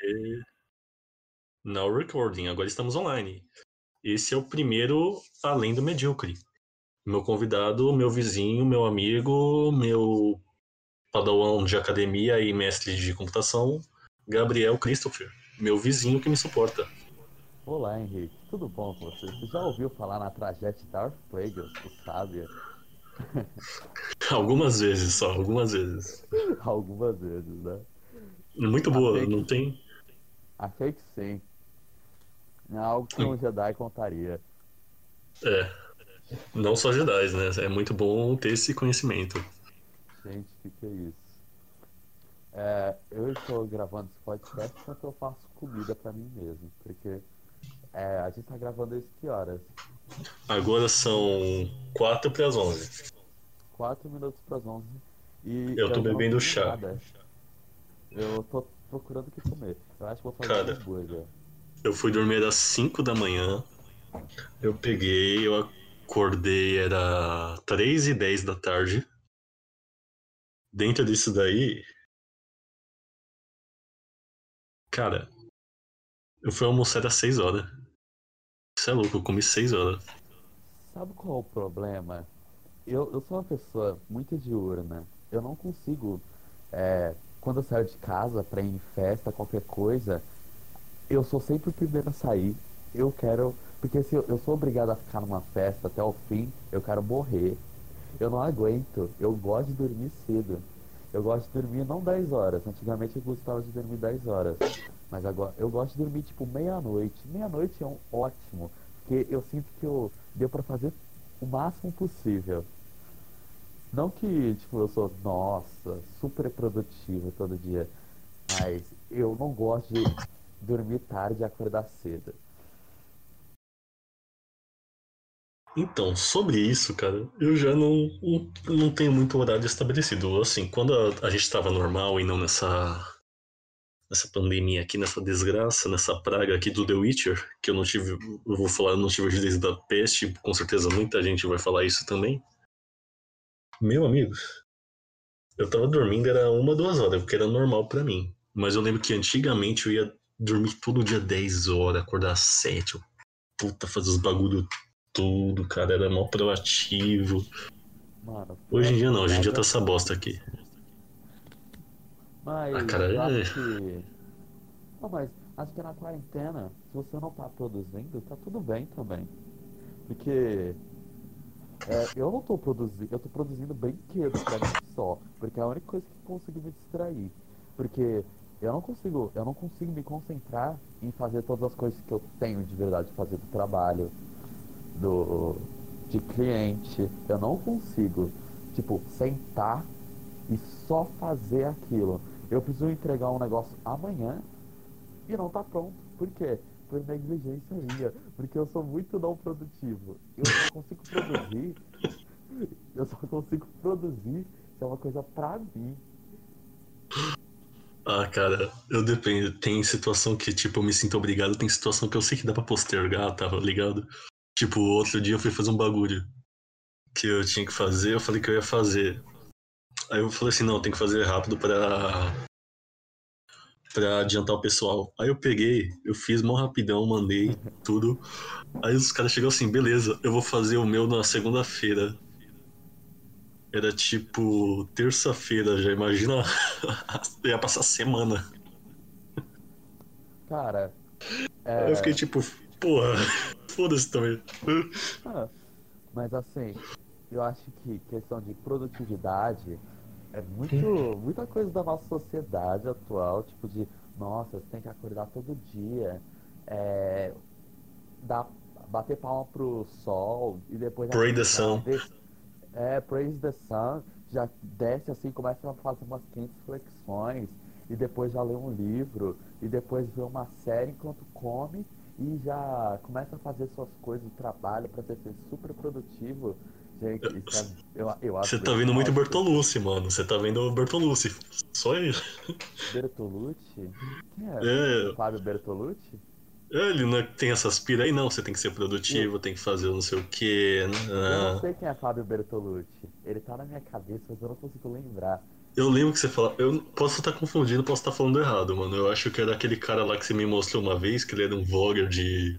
Aê. Now recording, agora estamos online. Esse é o primeiro Além do Medíocre. Meu convidado, meu vizinho, meu amigo, meu padawan de academia e mestre de computação, Gabriel Christopher. Meu vizinho que me suporta. Olá, Henrique. Tudo bom com você? Você já ouviu falar na tragédia Darth Plagueis, o sábio? algumas vezes só, algumas vezes. algumas vezes, né? Muito boa, Achei não que... tem? Achei que sim. É algo que um Jedi contaria. É. Não só Jedi, né? É muito bom ter esse conhecimento. Gente, o que, que é isso? É, eu estou gravando esse podcast enquanto eu faço comida para mim mesmo, porque é, a gente tá gravando isso que horas? Agora são 4 para as 11. 4 minutos para as 11. E eu tô eu bebendo chá. Nada. Eu tô procurando o que comer. Eu acho que vou fazer Cara, um hambúrguer. Eu fui dormir às 5 da manhã. Eu peguei, eu acordei, era 3 e 10 da tarde. Dentro disso daí. Cara, eu fui almoçar às 6 horas. Isso é louco, eu comi 6 horas. Sabe qual é o problema? Eu, eu sou uma pessoa muito diurna. Eu não consigo. É, quando eu saio de casa pra ir em festa, qualquer coisa, eu sou sempre o primeiro a sair. Eu quero. Porque se eu, eu sou obrigado a ficar numa festa até o fim, eu quero morrer. Eu não aguento. Eu gosto de dormir cedo. Eu gosto de dormir não 10 horas. Antigamente eu gostava de dormir 10 horas. Mas agora eu gosto de dormir tipo meia-noite. Meia-noite é um ótimo. Porque eu sinto que eu deu para fazer o máximo possível. Não que, tipo, eu sou, nossa, super produtivo todo dia. Mas eu não gosto de dormir tarde e acordar cedo. Então, sobre isso, cara, eu já não, não, tenho muito horário estabelecido. Assim, quando a, a gente estava normal e não nessa, nessa pandemia aqui, nessa desgraça, nessa praga aqui do The Witcher, que eu não tive, eu vou falar, eu não tive desde da peste, com certeza muita gente vai falar isso também. Meu amigo, eu tava dormindo, era uma, duas horas, porque era normal para mim. Mas eu lembro que antigamente eu ia dormir todo dia 10 horas, acordar às 7. Puta, fazer os bagulho tudo, cara. Era mó proativo. Mano, hoje em dia não, hoje em dia tá essa bosta aqui. Mas, ah, cara, é... que... Não, mas acho que na quarentena, se você não tá produzindo, tá tudo bem também. Porque é, eu não tô produzindo, eu tô produzindo brinquedos pra mim só. Porque é a única coisa que consigo me distrair. Porque eu não consigo, eu não consigo me concentrar em fazer todas as coisas que eu tenho de verdade fazer do trabalho, do de cliente. Eu não consigo, tipo, sentar e só fazer aquilo. Eu preciso entregar um negócio amanhã e não tá pronto. Por quê? Por negligência minha. Porque eu sou muito não produtivo. Eu só consigo produzir. Eu só consigo produzir se é uma coisa pra mim. Ah, cara, eu dependo. Tem situação que, tipo, eu me sinto obrigado, tem situação que eu sei que dá pra postergar, tá ligado? Tipo, outro dia eu fui fazer um bagulho que eu tinha que fazer, eu falei que eu ia fazer. Aí eu falei assim, não, tem que fazer rápido pra. Pra adiantar o pessoal. Aí eu peguei, eu fiz mó rapidão, mandei tudo. Aí os caras chegaram assim, beleza, eu vou fazer o meu na segunda-feira. Era tipo terça-feira, já imagina. ia passar semana. Cara. É... Eu fiquei tipo, porra, foda-se também. Ah, mas assim, eu acho que questão de produtividade é muito, muita coisa da nossa sociedade atual, tipo de, nossa, você tem que acordar todo dia, é, dar, bater palma pro sol e depois. Pray the sun. É, Praise the Sun, já desce assim, começa a fazer umas 500 flexões, e depois já lê um livro, e depois vê uma série enquanto come, e já começa a fazer suas coisas, trabalho para ser super produtivo. Isso é, eu, eu acho Você tá vendo muito Bertolucci, mano. Você tá vendo o Bertolucci. Só isso. Bertolucci? Quem é? é. Fábio Bertolucci? Ele não é, tem essas pira aí, não. Você tem que ser produtivo, tem que fazer não sei o quê. Né? Eu não sei quem é Fábio Bertolucci. Ele tá na minha cabeça, mas eu não consigo lembrar. Eu lembro que você falou. Eu posso estar confundindo, posso estar falando errado, mano. Eu acho que era aquele cara lá que você me mostrou uma vez, que ele era um vlogger de,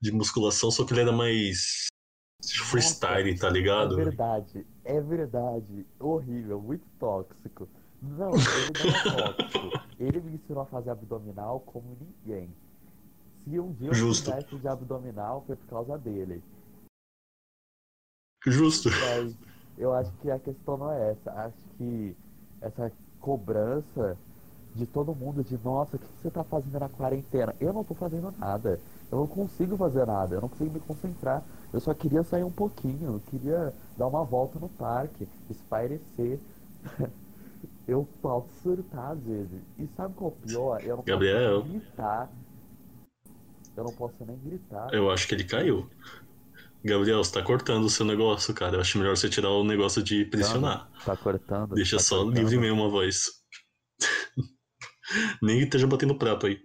de musculação, só que ele era mais freestyle, Nossa, tá É ligado? verdade, é verdade. Horrível, muito tóxico. Não, ele não é tóxico. Ele me ensinou a fazer abdominal como ninguém. Se um dia eu Justo. fizesse de abdominal, foi por causa dele. Justo. Mas eu acho que a questão não é essa. Acho que essa cobrança de todo mundo de nossa, o que você tá fazendo na quarentena? Eu não tô fazendo nada. Eu não consigo fazer nada, eu não consigo me concentrar. Eu só queria sair um pouquinho, eu queria dar uma volta no parque, espairecer. Eu falto surtar às vezes. E sabe qual é o pior? Eu não Gabriel. posso nem gritar. Eu não posso nem gritar. Eu acho que ele caiu. Gabriel, você tá cortando o seu negócio, cara. Eu acho melhor você tirar o negócio de pressionar. Tá cortando? Deixa tá só cortando. livre mesmo a voz. Nem esteja batendo prato aí.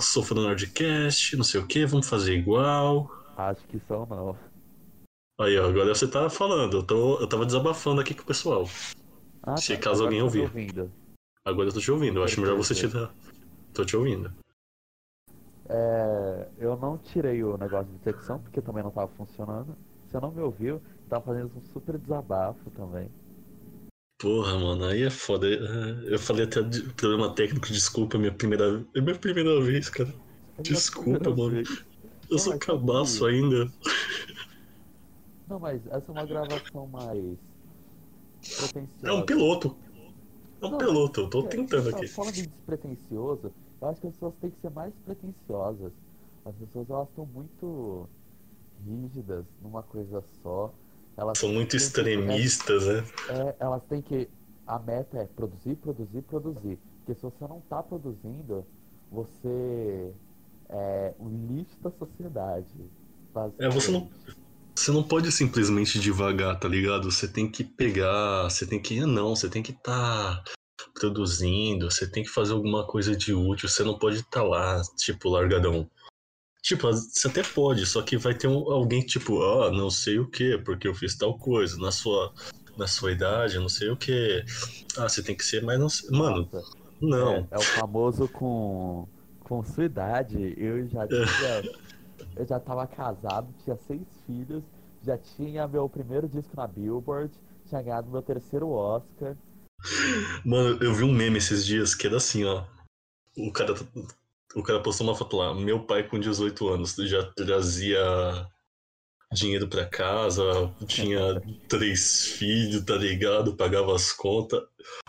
Sou fã do Nerdcast, não sei o que, vamos fazer igual. Acho que são não. Aí, ó, agora você tá falando. Eu, tô, eu tava desabafando aqui com o pessoal. Ah, Se tá, caso alguém ouvir. ouvindo. Agora eu tô te ouvindo. Eu acho melhor você tirar. Tô te ouvindo. É, eu não tirei o negócio de detecção porque também não tava funcionando. Você não me ouviu, tava fazendo um super desabafo também. Porra, mano, aí é foda. É, Eu falei até de problema técnico, desculpa, minha primeira. É minha primeira vez, cara. Desculpa, mano. vez. Eu sou cabaço ainda. Não, mas essa é uma gravação mais. É um piloto. É um Não, piloto, eu tô É, tentando aqui. Falando de despretensioso, eu acho que as pessoas têm que ser mais pretensiosas. As pessoas elas estão muito rígidas numa coisa só. Elas São muito têm que- extremistas, né? É, elas têm que. A meta é produzir, produzir, produzir. Porque se você não tá produzindo, você é um lixo da sociedade. É, você não-. Você não pode simplesmente devagar, tá ligado? Você tem que pegar, você tem que. Não, você tem que estar produzindo, você tem que fazer alguma coisa de útil, você não pode estar lá, tipo, largadão. Tipo, você até pode, só que vai ter um- alguém tipo, ah, não sei o que, porque eu fiz tal coisa, na sua, na sua idade, não sei o que. Ah, você tem que ser mais não sei. Mano, não. É, é o famoso com, com sua idade. Eu já tinha. Eu já tava casado, tinha seis filhos, já tinha meu primeiro disco na Billboard, tinha ganhado meu terceiro Oscar. Mano, eu vi um meme esses dias que era assim, ó. O cara, o cara postou uma foto lá. Meu pai com 18 anos já trazia dinheiro pra casa, tinha três filhos, tá ligado? Pagava as contas.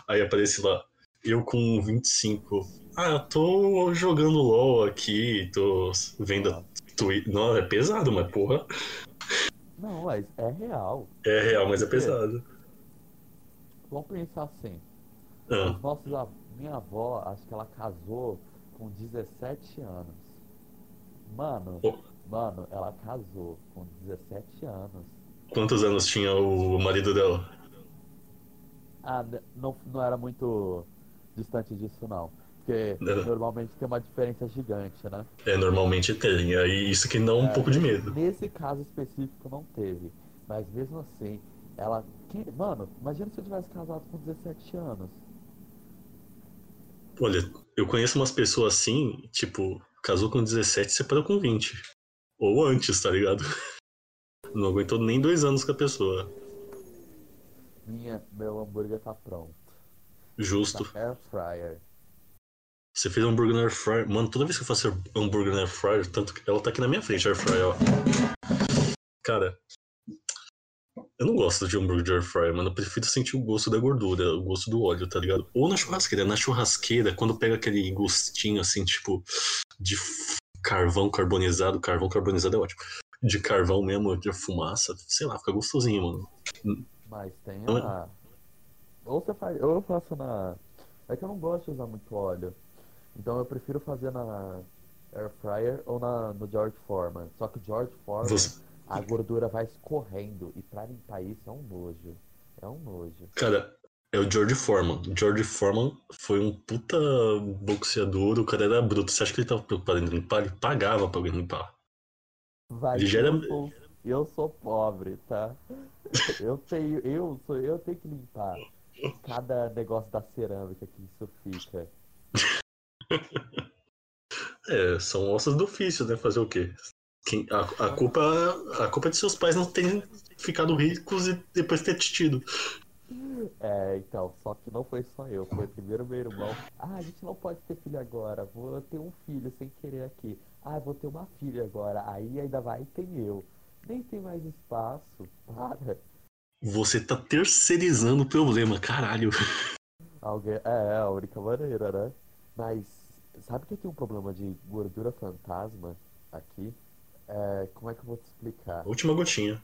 Aí aparece lá, eu com 25. Ah, eu tô jogando LOL aqui, tô vendo Twitch. Não, é pesado, mas porra. Não, mas é real. É real, mas é pesado. Vamos pensar assim. Ah, Os nossos, minha avó, acho que ela casou com 17 anos. Mano, Oh. mano, ela casou com 17 anos. quantos anos tinha o marido dela? Ah, não, não era muito distante disso, não. Porque Não. normalmente tem uma diferença gigante, né? É, normalmente tem. Aí isso que dá um É, pouco de medo. Nesse caso específico não teve. Mas mesmo assim, ela. Mano, imagina se eu tivesse casado com 17 anos. Olha, eu conheço umas pessoas assim, tipo, casou com 17 e separou com 20. Ou antes, tá ligado? Não aguentou nem dois anos com a pessoa. Minha, meu hambúrguer tá pronto. Justo. Na air fryer. Você fez hambúrguer na air fryer. Mano, toda vez que eu faço hambúrguer na air fryer, tanto que ela tá aqui na minha frente, air fryer, ó. Cara, eu não gosto de hambúrguer de air fryer, mano. Eu prefiro sentir o gosto da gordura, o gosto do óleo, tá ligado? Ou na churrasqueira. Na churrasqueira, quando pega aquele gostinho assim, tipo, de carvão carbonizado, carvão carbonizado é ótimo. De carvão mesmo, de fumaça, sei lá, fica gostosinho, mano. Mas tem a. Ou você faz. Ou eu faço na. É que eu não gosto de usar muito óleo. Então eu prefiro fazer na air fryer ou na, no George Foreman. Só que o George Foreman, Você- a gordura vai escorrendo. E pra limpar isso é um nojo. É um nojo. Cara, É o George Foreman. George Foreman foi um puta boxeador, o cara era bruto. Você acha que ele tava preocupado em limpar? Ele pagava pra alguém limpar. Vai, Ele já era- eu, sou, eu sou pobre, tá? Eu tenho, eu sou, eu tenho que limpar cada negócio da cerâmica que isso fica. É, são ossos do ofício, né? Fazer o quê? Quem, a, a, culpa, a culpa é de seus pais não terem ficado ricos e depois ter te tido. É, então, só que não foi só eu, foi primeiro meu irmão. Ah, a gente não pode ter filho agora, vou ter um filho sem querer aqui. Ah, vou ter uma filha agora, aí ainda vai tem eu. Nem tem mais espaço, para. Você tá terceirizando o problema, caralho. Alguém, é, é a única maneira, né? Mas, sabe que tem um problema de gordura fantasma aqui? É, como é que eu vou te explicar? Última gotinha.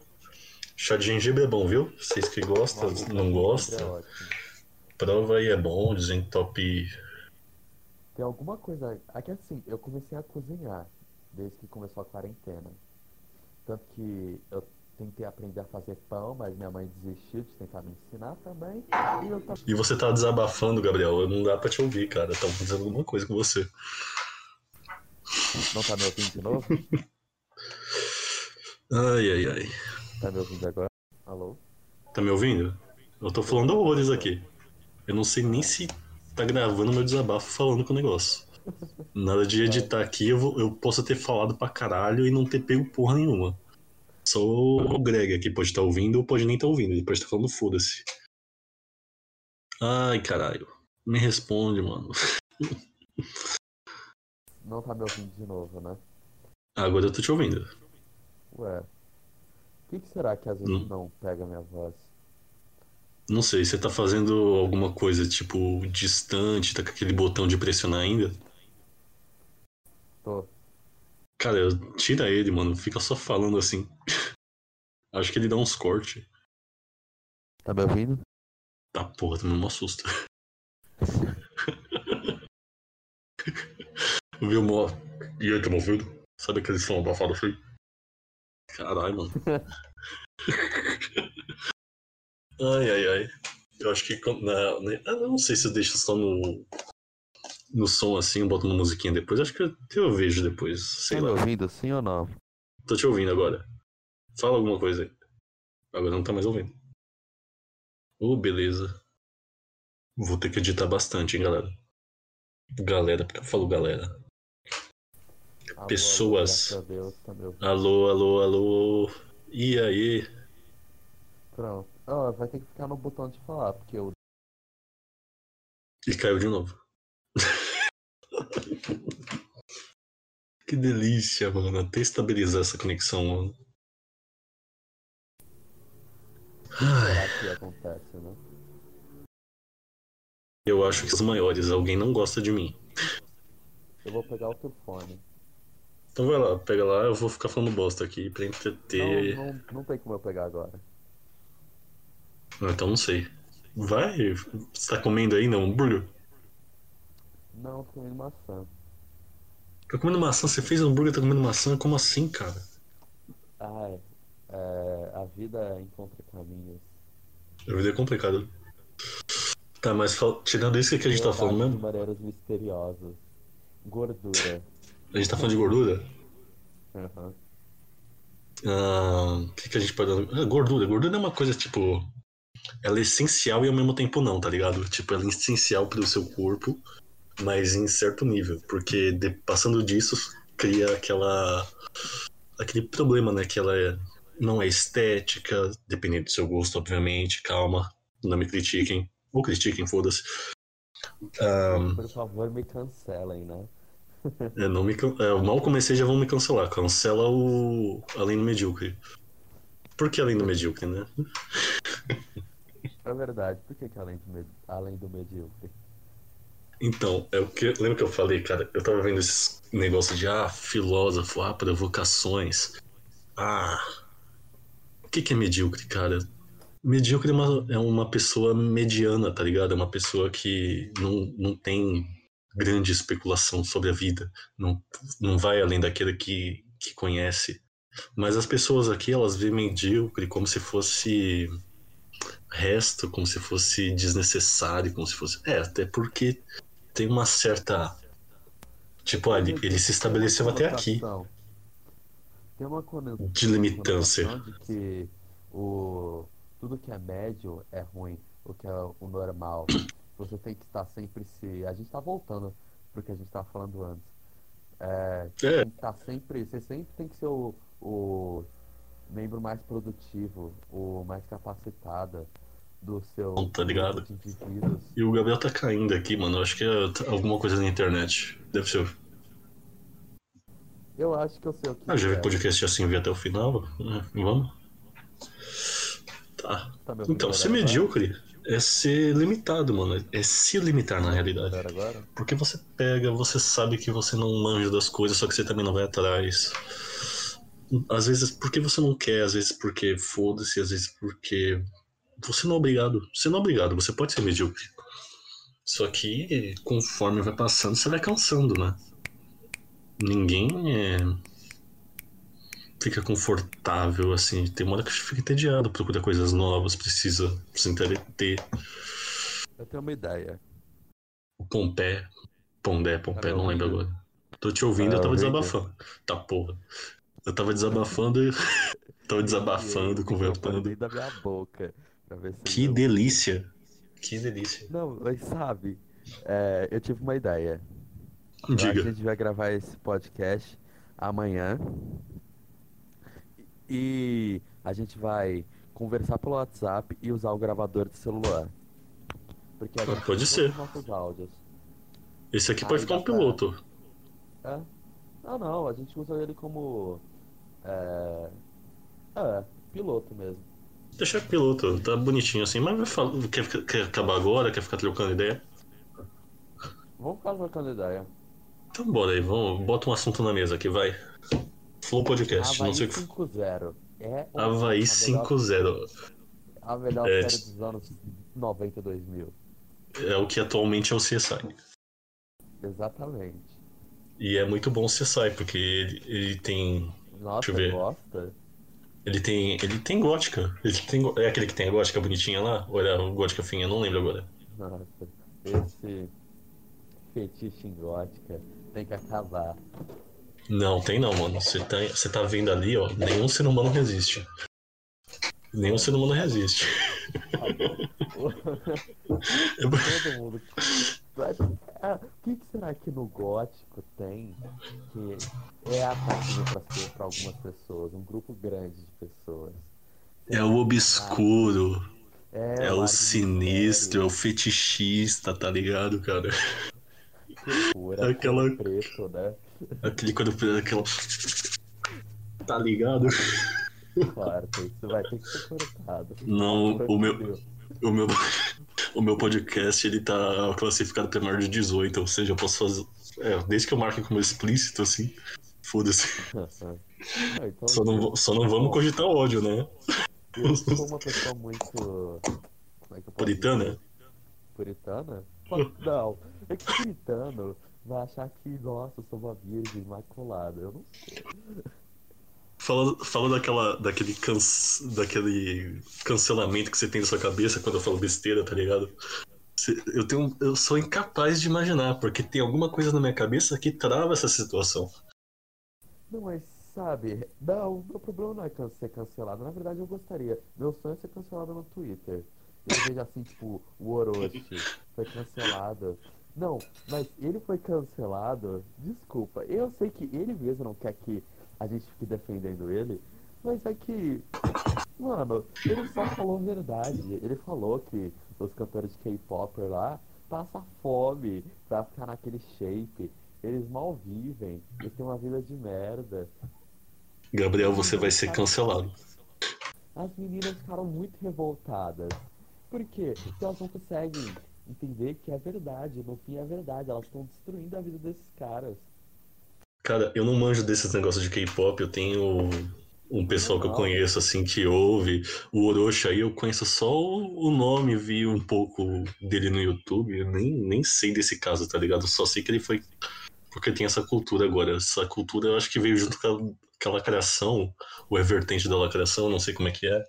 Chá de gengibre é bom, viu? Vocês que gostam, Nossa, não É gostam, ótimo. prova aí é bom, desentope. Tem alguma coisa. Aqui assim, eu comecei a cozinhar desde que começou a quarentena. Tanto que eu tentei aprender a fazer pão, mas minha mãe desistiu de tentar me ensinar também. E eu tava. E você tá desabafando, Gabriel. Não dá pra te ouvir, cara. Tá fazendo alguma coisa com você. Não tá me ouvindo de novo? Ai, ai, ai. Tá me ouvindo agora? Alô? Tá me ouvindo? Eu tô falando horrores aqui. Eu não sei nem se tá gravando meu desabafo falando com o negócio. Nada de editar aqui, eu, vou- eu posso ter falado pra caralho e não ter pego porra nenhuma. Sou o Greg aqui, pode estar ouvindo ou pode nem estar ouvindo, ele pode estar falando foda-se. Ai, caralho. Me responde, mano. Não tá me ouvindo de novo, né? Agora eu tô te ouvindo. Ué. O que, que será que às vezes Hum. não pega minha voz? Não sei, você tá fazendo alguma coisa, tipo, distante, tá com aquele botão de pressionar ainda? Tô. Cara, tira ele, mano. Fica só falando assim. Acho que ele dá uns cortes. Tá me ouvindo? Tá, porra, tomando um susto. Viu, mó? E aí, tá me ouvindo? Sabe aquele som abafado assim? Caralho, mano. ai, ai, ai. Eu acho que. Na, na, eu não sei se eu deixo só no. No som assim, eu boto uma musiquinha depois. Acho que eu, eu vejo depois. Sei tá me lá. ouvindo sim ou não? Tô te ouvindo agora. Fala alguma coisa aí. Agora não tá mais ouvindo. Ô, beleza. Vou ter que editar bastante, hein, galera. Galera, porque eu falo galera. Alô, Pessoas. alô, Deus, tá. Alô, alô, alô. E aí? Pronto. Ó, vai ter que ficar no botão de falar, porque eu E caiu de novo. que delícia, mano. Até estabilizar essa conexão, mano. Ai, que acontece, né? eu acho que os maiores, alguém não gosta de mim. Eu vou pegar outro fone. Então vai lá, pega lá, eu vou ficar falando bosta aqui pra entreter. Não, não, não tem como eu pegar agora. Ah, Então não sei. Vai, você tá comendo ainda um hambúrguer? Não, tô comendo maçã. Tá comendo maçã? Você fez hambúrguer e tá comendo maçã? Como assim, cara? Ai, é, a vida encontra caminhos. A vida é complicada. Tá, mas tirando isso, o que, que a gente tá falando mesmo? Maneiras misteriosas. Gordura. A gente tá falando de gordura? Aham. Ah, O que, que a gente pode. Ah, gordura. Gordura é uma coisa, tipo. Ela é essencial e ao mesmo tempo não, tá ligado? Tipo, ela é essencial pro seu corpo, mas em certo nível. Porque de- passando disso, cria aquela. aquele problema, né? Que ela é- não é estética, dependendo do seu gosto, obviamente. Calma, não me critiquem. Ou critiquem, foda-se. Ah, Por favor, me cancelem, né? é, não me, é, mal comecei já vão me cancelar. Cancela o Além do Medíocre. Por que Além do Medíocre, né? É verdade. Por que, que além, do med... além do medíocre? Então, é o que lembra que eu falei, cara? Eu tava vendo esses negócios de ah, filósofo, ah, provocações. Ah. O que, que é medíocre, cara? Medíocre é uma, é uma pessoa mediana, tá ligado? É uma pessoa que não, não tem grande especulação sobre a vida. Não, não vai além daquele que, que conhece. Mas as pessoas aqui, elas veem medíocre como se fosse. resto como se fosse desnecessário, como se fosse. É, até porque tem uma certa. Tipo, ele, ele se estabeleceu até aqui. Tem uma conexão de limitância. De que o, tudo que é médio é ruim, o que é o normal. Você tem que estar sempre se. A gente está voltando pro que a gente estava falando antes. É, é. Estar sempre. Você sempre tem que ser o, o membro mais produtivo, o mais capacitado do seu tá ligado? E o Gabriel tá caindo aqui, mano. Eu acho que é alguma coisa na internet. Deve ser. Eu acho que eu sei o que. Ah, já vi é. podcast assim, vi até o final. Hum, vamos? Tá. tá então, ser medíocre é ser limitado, mano. É se limitar na realidade. Porque você pega, você sabe que você não manja das coisas, só que você também não vai atrás às vezes porque você não quer, às vezes porque foda-se, às vezes porque você não é obrigado. Você não é obrigado, você pode ser medíocre. Só que conforme vai passando, você vai cansando, né? Ninguém é... fica confortável, assim. Tem uma hora que fica entediado, procura coisas novas, precisa se entreter. Eu tenho uma ideia. O Pompé, Pondé, Pompé, tá não lembro agora. Tô te ouvindo, tá eu tava desabafando. Tá porra. Eu tava desabafando e. tava desabafando, conversando. da minha boca. que delícia! Que delícia. Não, mas sabe, é, eu tive uma ideia. Diga. A gente vai gravar esse podcast amanhã. E a gente vai conversar pelo WhatsApp e usar o gravador de celular. Porque a gente pode ser. Nossos áudios. Esse aqui Aí pode ficar um piloto. É? Não, não, a gente usa ele como é... é, piloto mesmo. Deixa piloto, tá bonitinho assim, mas quer, quer acabar agora? Quer ficar trocando ideia? Vamos ficar trocando ideia. Então bora aí, vamos, bota um assunto na mesa aqui, vai. Flow Podcast, Havaí não sei 5-0. É Havaí 5-0. A melhor é... série dos anos 92 mil. É o que atualmente é o CSI. Exatamente. E é muito bom o CSI, porque ele, ele tem nossa, Deixa eu ver. gosta? Ele tem. Ele tem gótica. Ele tem, é aquele que tem a gótica bonitinha lá? Ou era o gótica finha? Não lembro agora. Nossa, esse fetiche em gótica tem que acabar. Não, tem não, mano. Você tá, você tá vendo ali, ó. Nenhum ser humano resiste. Nenhum ser humano resiste. Todo mundo. Ah, o que, que, será que no gótico tem que é atrativo para algumas pessoas, um grupo grande de pessoas? É o obscuro. É, é o sinistro, é o fetichista, tá ligado, cara? Pura, aquela preto, né? Aquele quando aquela Tá ligado? Claro, isso vai ter que ser cortado. Não, o meu o meu o meu podcast ele tá classificado para maior de 18, ou seja, eu posso fazer. É, desde que eu marque como explícito, assim, foda-se. Ah, então, só, não, só não vamos cogitar ódio, né? Eu sou uma pessoa muito. Como é que eu Puritana? Dizer? Puritana? Não, é que puritano vai achar que, nossa, eu sou uma virgem imaculada. Eu não sei. Fala, fala daquela, daquele, canc, daquele cancelamento que você tem na sua cabeça quando eu falo besteira, tá ligado? Eu, tenho, eu sou incapaz de imaginar, porque tem alguma coisa na minha cabeça que trava essa situação. Não, mas sabe, não, meu problema não é ser cancelado. Na verdade, eu gostaria. Meu sonho é ser cancelado no Twitter. Eu vejo assim, tipo, o Orochi foi cancelado. Não, mas ele foi cancelado. Desculpa, eu sei que ele mesmo não quer que a gente fique defendendo ele, mas é que, mano, ele só falou a verdade. Ele falou que os cantores de K-pop lá passam fome pra ficar naquele shape. Eles mal vivem, eles têm uma vida de merda. Gabriel, você vai ser cancelado. As meninas ficaram muito revoltadas. Por quê? Porque elas não conseguem entender que é verdade. No fim é verdade. Elas estão destruindo a vida desses caras. Cara, eu não manjo desses negócios de K-pop, eu tenho um pessoal que eu conheço, assim, que ouve. O Orochi aí, eu conheço só o nome, vi um pouco dele no YouTube, eu nem, nem sei desse caso, tá ligado? Só sei que ele foi. Porque tem essa cultura agora. Essa cultura eu acho que veio junto com aquela lacração, ou é vertente da lacração, não sei como é que é.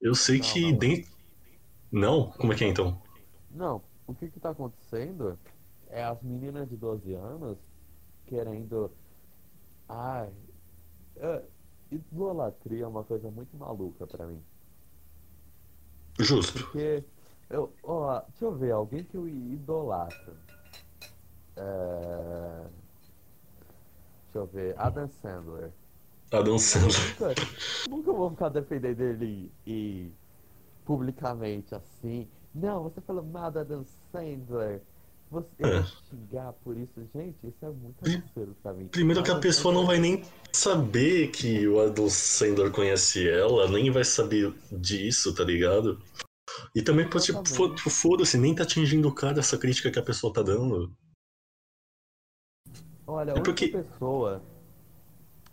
Eu sei Não, que não, não. dentro. Não? Como é que é então? Não, o que que tá acontecendo é as meninas de 12 anos querendo. Ai. é, idolatria é uma coisa muito maluca pra mim. Justo. Porque. Eu, ó, deixa eu ver, alguém que eu idolatro. É... Deixa eu ver, Adam Sandler. Adam Sandler. Nunca, nunca vou ficar defendendo ele e, publicamente assim. Não, você falou mal do Adam Sandler. Você, É. xingar por isso. Gente, isso é muito absurdo pra mim. Primeiro que a pessoa não vai nem saber que o Adam Sandler conhece ela, nem vai saber disso, tá ligado? E também, pô, tipo, foda-se, nem tá atingindo o cara essa crítica que a pessoa tá dando. Olha, É porque- pessoa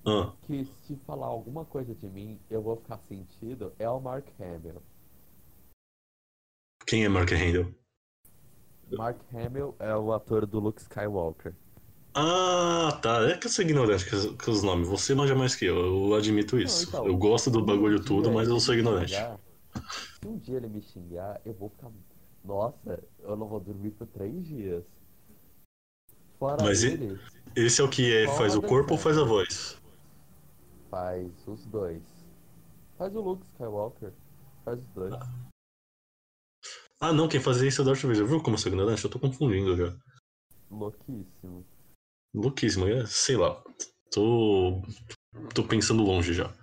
Ah, que se falar alguma coisa de mim, eu vou ficar sentido é o Mark Hamill. Quem é Mark Hamill? Mark Hamill é o ator do Luke Skywalker. Ah, tá. É que eu sou ignorante com, os nomes. Você manja mais que eu, eu admito Não, isso. então, eu gosto do bagulho tudo, mas eu sou ignorante. xingar- Se um dia ele me xingar, eu vou ficar. Nossa, eu não vou dormir por três dias. Fora Mas ele, Esse é o que é, faz o corpo ou faz a voz? faz os dois. Faz o Luke Skywalker. Faz os dois. Ah, não, quem fazia isso é o Darth Vader. Viu como eu sou ignorante? Eu tô confundindo já. Louquíssimo. Louquíssimo, é? Sei lá. Tô. Tô pensando longe já.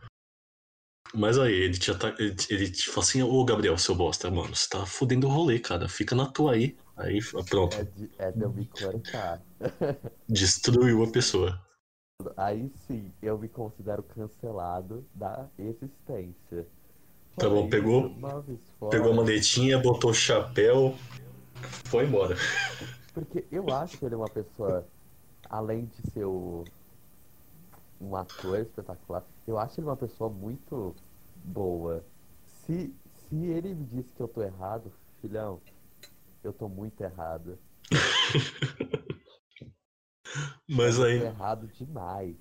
Mas aí, ele te ataca. Ele, ele te fala assim, ô Gabriel, seu bosta, mano, você tá fudendo o rolê, cara. Fica na tua aí. Aí, pronto. É é de eu me cortar. Destruiu a pessoa. Aí sim, eu me considero cancelado da existência. Tá bom, pegou- Pegou a maletinha, botou o chapéu, foi embora. Porque eu acho que ele é uma pessoa, além de ser o- um ator espetacular, eu acho ele uma pessoa muito boa. Se, se ele me disse que eu tô errado, filhão, eu tô muito errado. Mas eu aí. tô errado demais.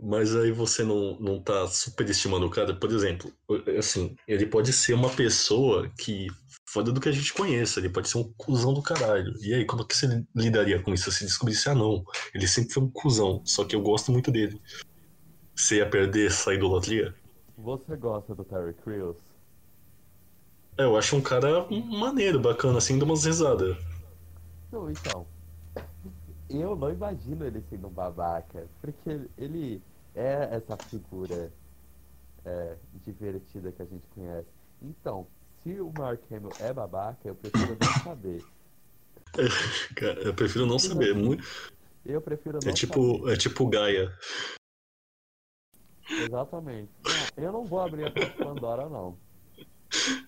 Mas aí você não, não tá superestimando o cara. Por exemplo, assim, ele pode ser uma pessoa que, fora do que a gente conheça, ele pode ser um cuzão do caralho. E aí, como é que você lidaria com isso? Se descobrisse, ah não, ele sempre foi um cuzão, só que eu gosto muito dele. Você ia perder essa idolatria? Você gosta do Terry Crews? É, eu acho um cara maneiro, bacana, assim, dá umas risadas. Não, então. Eu não imagino ele sendo um babaca, porque ele é essa figura é, divertida que a gente conhece. Então, se o Mark Hamill é babaca, eu prefiro não saber. Cara, eu prefiro não saber. Muito- Eu prefiro não É saber. tipo, é tipo Gaia. Exatamente. Não, eu não vou abrir a caixa de Pandora, não.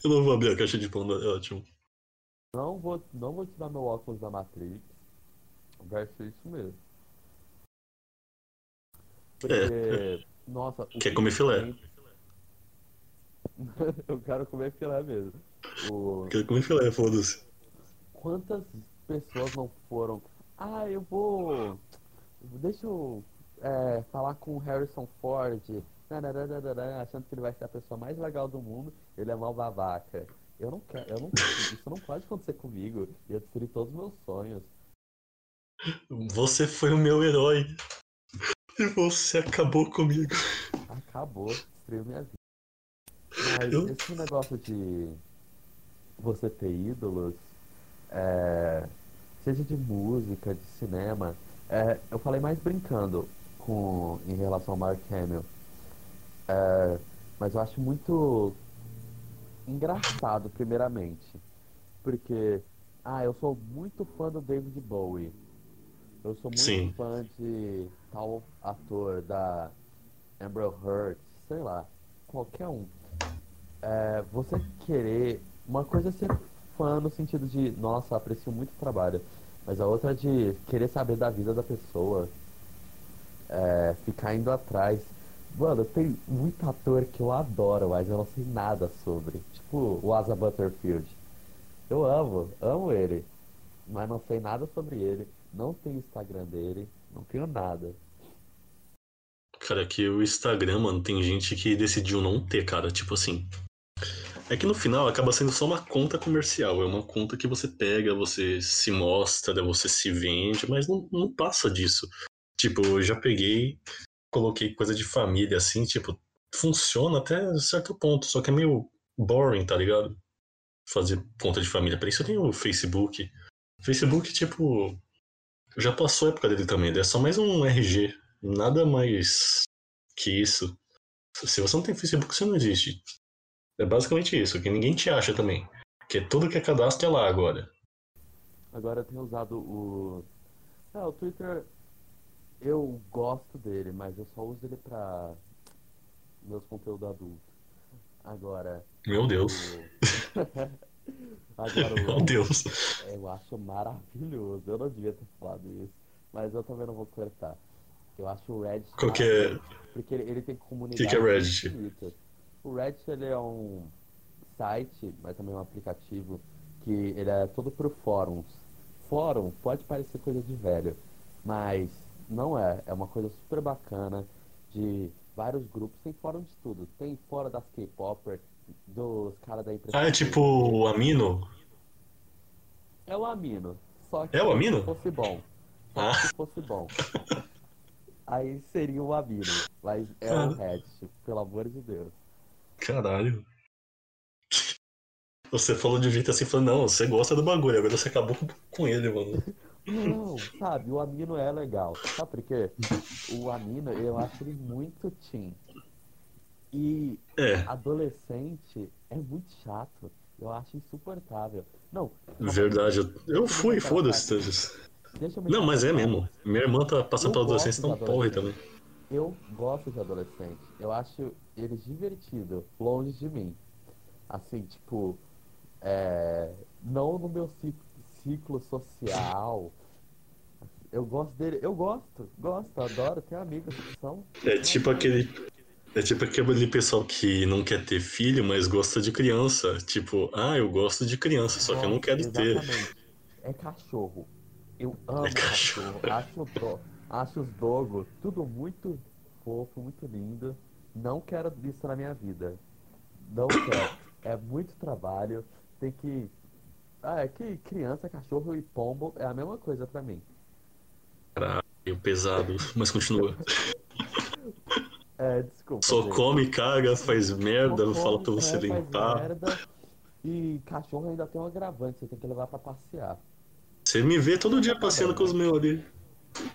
Eu não vou abrir a caixa de Pandora, é ótimo. Não vou, não vou tirar meu óculos da Matrix. Vai ser isso mesmo. Porque, nossa, o É, Quer comer filé? eu quero comer filé mesmo. O... Quero comer filé, foda-se. Quantas pessoas não foram? Ah, eu vou. Deixa eu é, falar com o Harrison Ford. Achando que ele vai ser a pessoa mais legal do mundo. Ele é mal babaca. Eu não quero. Eu não, isso não pode acontecer comigo. Eu destruí todos os meus sonhos. Você foi o meu herói. E você acabou comigo. Acabou, destruiu minha vida. Mas Eu- esse negócio de você ter ídolos, é, seja de música, de cinema, é, eu falei mais brincando com, em relação ao Mark Hamill. É, mas eu acho muito engraçado, primeiramente. Porque, ah, eu sou muito fã do David Bowie. Eu sou muito Sim. fã de tal ator, da Amber Heard, sei lá, qualquer um. É, você querer. Uma coisa é ser fã no sentido de, nossa, aprecio muito o trabalho. Mas a outra é de querer saber da vida da pessoa. É, ficar indo atrás. Mano, tem muito ator que eu adoro, mas eu não sei nada sobre. Tipo o Asa Butterfield. Eu amo, amo ele. Mas não sei nada sobre ele. Não tenho Instagram dele. Não tenho nada. Cara, que o Instagram, mano, tem gente que decidiu não ter, cara. Tipo assim. É que no final acaba sendo só uma conta comercial. É uma conta que você pega, você se mostra, você se vende, mas não, não passa disso. Tipo, eu já peguei, coloquei coisa de família assim, tipo, funciona até certo ponto, só que é meio boring, tá ligado? Fazer conta de família. Pra isso tem o Facebook. Facebook, tipo, já passou a época dele também. É só mais um RG. Nada mais que isso. Se você não tem Facebook, você não existe. É basicamente isso, que ninguém te acha também. Que tudo que é cadastro é lá agora. Agora eu tenho usado o. Ah, o Twitter. Eu gosto dele, mas eu só uso ele pra meus conteúdos adultos. Agora. Meu Deus. O... Agora, o... Meu Deus. Eu acho maravilhoso. Eu não devia ter falado isso. Mas eu também não vou cortar. Eu acho o Reddit. Qual que é? Porque ele, ele tem O comunidade. que, que é Reddit? infinita. O Reddit ele é um site, mas também um aplicativo que ele é todo por fóruns. Fórum pode parecer coisa de velho, mas não é. É uma coisa super bacana de vários grupos. Tem fórum de tudo. Tem fórum das K-popers, dos caras da empresa. Ah, é tipo o Amino? É o Amino. Só que É o Amino? se fosse bom. Só Ah. se fosse bom. Aí seria o Amino. Mas é o Reddit, pelo amor de Deus. Caralho. Você falou de jeito assim, falou, não, você gosta do bagulho, agora você acabou com, com ele, mano. Não, sabe, o Amino é legal. Sabe por quê? O Amino, eu acho ele muito teen. E É, adolescente é muito chato. Eu acho insuportável. Não, verdade. eu- Eu fui, foda-se. Não, mas é mesmo. Minha irmã tá passando pela adolescência, então de porre também. Eu gosto de adolescente. Eu acho eles divertidos, longe de mim. Assim, tipo, é, não no meu ci- ciclo social. Eu gosto dele, eu gosto, gosto, adoro, tenho amigos que são. É tipo aquele. É tipo aquele pessoal que não quer ter filho, mas gosta de criança. Tipo, ah, eu gosto de criança, só que eu não quero ter. exatamente. É cachorro. Eu amo É cachorro. cachorro. Acho, o do, acho os dogos tudo muito fofo, muito lindo. Não quero isso na minha vida. Não quero. É muito trabalho. Tem que. Ah, é que criança, cachorro e pombo é a mesma coisa pra mim. Caralho, pesado. Mas continua. É, desculpa. Só gente. come, caga, faz merda, Só fala pra você é, limpar. merda. E cachorro ainda tem um agravante, você tem que levar pra passear. Você me vê todo dia passeando com os meus ali.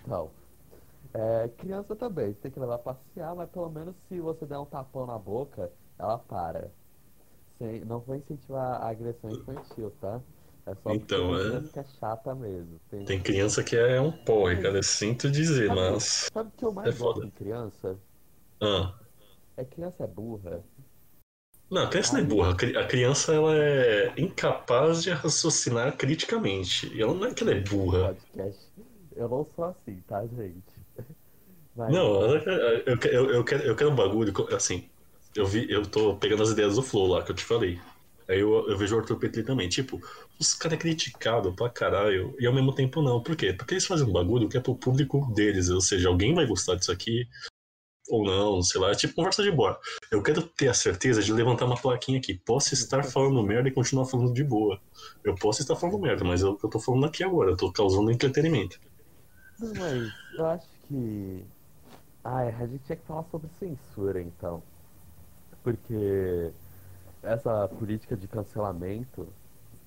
Então, é, criança também, você tem que levar pra passear, mas pelo menos se você der um tapão na boca, ela para. Sem, não vou incentivar a agressão infantil, tá? É só Então, é. criança que é chata mesmo. Tem, Tem criança que é um porre, cara. Eu sinto dizer, Sabe- mas. Sabe o que eu mais é gosto foda. em criança? Ah. É criança é burra. Não, a criança não é burra. A cri- A criança ela é incapaz de raciocinar criticamente. E ela não é que ela é burra. Eu não sou assim, tá, gente? Mas, Não, eu, eu, eu, quero, eu quero um bagulho, assim. Eu vi, eu tô pegando as ideias do Flow lá que eu te falei. Aí eu, eu vejo o Arthur Petri também. Tipo, os caras é criticado pra caralho. E ao mesmo tempo não. Por quê? Porque eles fazem um bagulho que é pro público deles. Ou seja, alguém vai gostar disso aqui. Ou não, sei lá. É tipo conversa de boa. Eu quero ter a certeza de levantar uma plaquinha aqui. Posso estar falando merda e continuar falando de boa. Eu posso estar falando merda, mas é o que eu tô falando aqui agora. Eu tô causando entretenimento. Não, mas eu acho que. Ai, a gente tinha que falar sobre censura então. Porque essa política de cancelamento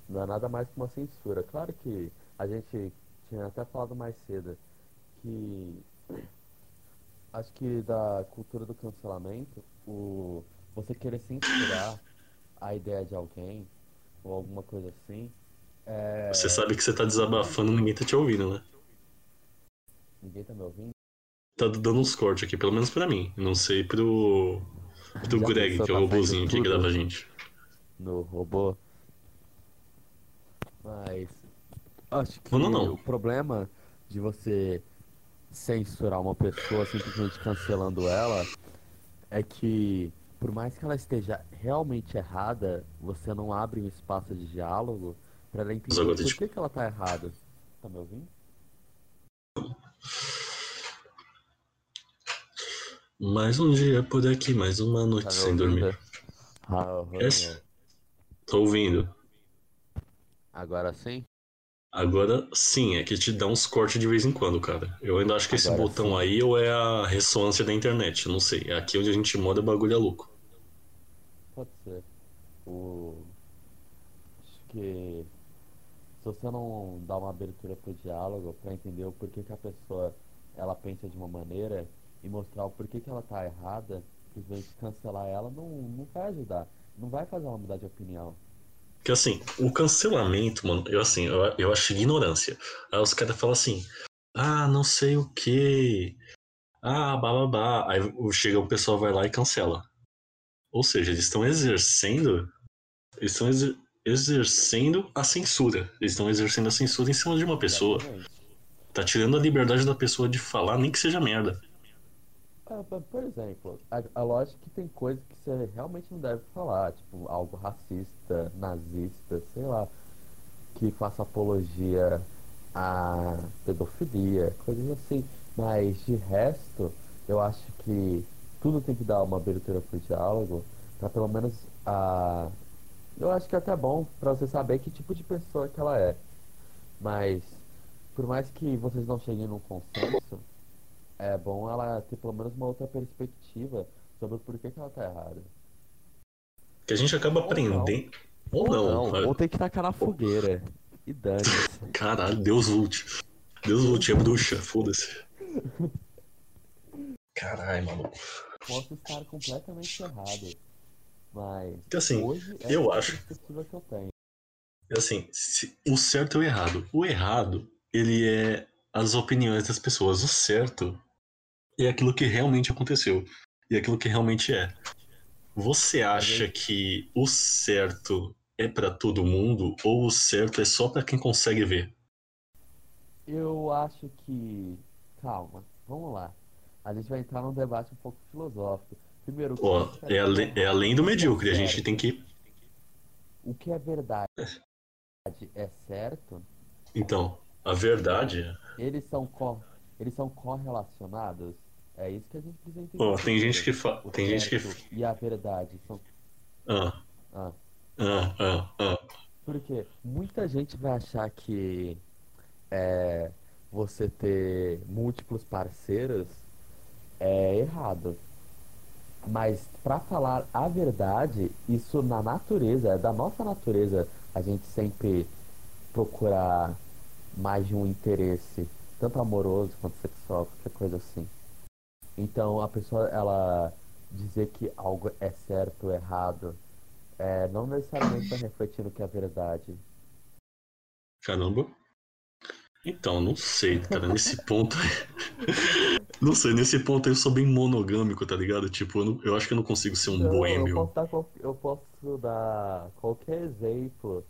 não é nada mais que uma censura. Claro que a gente tinha até falado mais cedo que acho que da cultura do cancelamento, o você querer censurar a ideia de alguém ou alguma coisa assim, é... Você sabe que você tá desabafando e ninguém tá te ouvindo, né? ninguém tá me ouvindo? tá dando uns cortes aqui, pelo menos pra mim. Não sei pro. pro Já Greg, que é o robozinho vendo que grava a gente. no robô. Mas acho que Não, não, não. o problema de você censurar uma pessoa simplesmente cancelando ela é que por mais que ela esteja realmente errada, você não abre um espaço de diálogo para ela entender por que, que ela tá errada. Tá me ouvindo? Mais um dia por aqui, mais uma noite Tá sem dormir. Ah. Tô ouvindo. Agora sim? Agora sim, é que te dá uns cortes de vez em quando, cara. Eu ainda acho que esse Agora botão sim. aí ou é a ressonância da internet, não sei. É Aqui onde a gente mora o bagulho é louco. Pode ser. O... Acho que se você não dá uma abertura pro diálogo pra entender o porquê que a pessoa ela pensa de uma maneira e mostrar o porquê que ela tá errada, simplesmente cancelar ela não, não vai ajudar. Não vai fazer ela mudar de opinião. Porque assim, o cancelamento, mano, eu assim, eu, eu acho ignorância. Aí os caras falam assim, ah, não sei o que. Ah, bababá. Aí chega o pessoal vai lá e cancela. Ou seja, eles estão exercendo. Eles estão exer- exercendo a censura. Eles estão exercendo a censura em cima de uma pessoa. Tá tirando a liberdade da pessoa de falar, nem que seja merda. Por exemplo, a, a lógica que tem coisas que você realmente não deve falar, tipo algo racista, nazista, sei lá, que faça apologia à pedofilia, coisas assim. Mas de resto, eu acho que tudo tem que dar uma abertura pro diálogo, pra pelo menos a. Eu acho que é até bom pra você saber que tipo de pessoa que ela é. Mas, por mais que vocês não cheguem num consenso, é bom ela ter pelo menos uma outra perspectiva sobre o porquê que ela tá errada. Que a gente acaba Ou não. aprendendo. Ou não. ou tem que tacar na fogueira. E dane-se. Caralho, Deus lute. Deus lute, é bruxa, foda-se. Caralho, maluco. Posso estar completamente errado. Mas Que assim, hoje é eu acho. perspectiva que eu tenho. Assim, se- o certo é o errado. O errado, ele é as opiniões das pessoas. O certo é aquilo que realmente aconteceu. E aquilo que realmente é. Você acha que o certo é pra todo mundo ou o certo é só pra quem consegue ver? Eu acho que. Calma, vamos lá. A gente vai entrar num debate um pouco filosófico. Primeiro, Ó, é, ale- dizer é além do é medíocre. A gente tem que. O que é verdade é certo? Então, a verdade. Eles são, co... Eles são correlacionados? É isso que a gente precisa entender. Tem gente que fa... O tem gente que. E a verdade são. Ah, Ah, ah, ah, ah. porque muita gente vai achar que é, você ter múltiplos parceiros é errado. Mas para falar a verdade, isso na natureza, é da nossa natureza, a gente sempre procurar mais de um interesse, tanto amoroso quanto sexual, qualquer coisa assim. Então a pessoa, ela dizer que algo é certo ou errado, é, não necessariamente está refletindo que é verdade. Caramba. Então, não sei, cara. Nesse ponto. não sei, nesse ponto eu sou bem monogâmico, tá ligado? Tipo, eu, não- eu acho que eu não consigo ser um eu boêmio. posso dar, eu posso dar qualquer exemplo.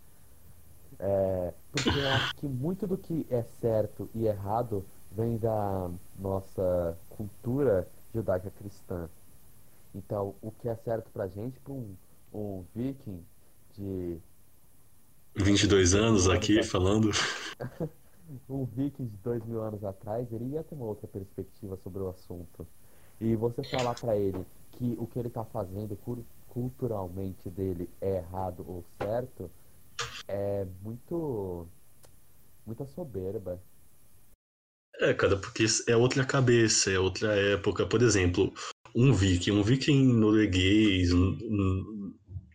É, porque eu acho que muito do que é certo e errado vem da nossa cultura judaica cristã. Então, o que é certo pra gente, pra um, um viking de 22 anos aqui falando. um viking de dois mil anos atrás, ele ia ter uma outra perspectiva sobre o assunto. E você falar pra ele que o que ele tá fazendo cul- culturalmente dele é errado ou certo, é muito. muita soberba. É, cara, porque é outra cabeça, é outra época. Por exemplo, um viking, um viking norueguês, um, um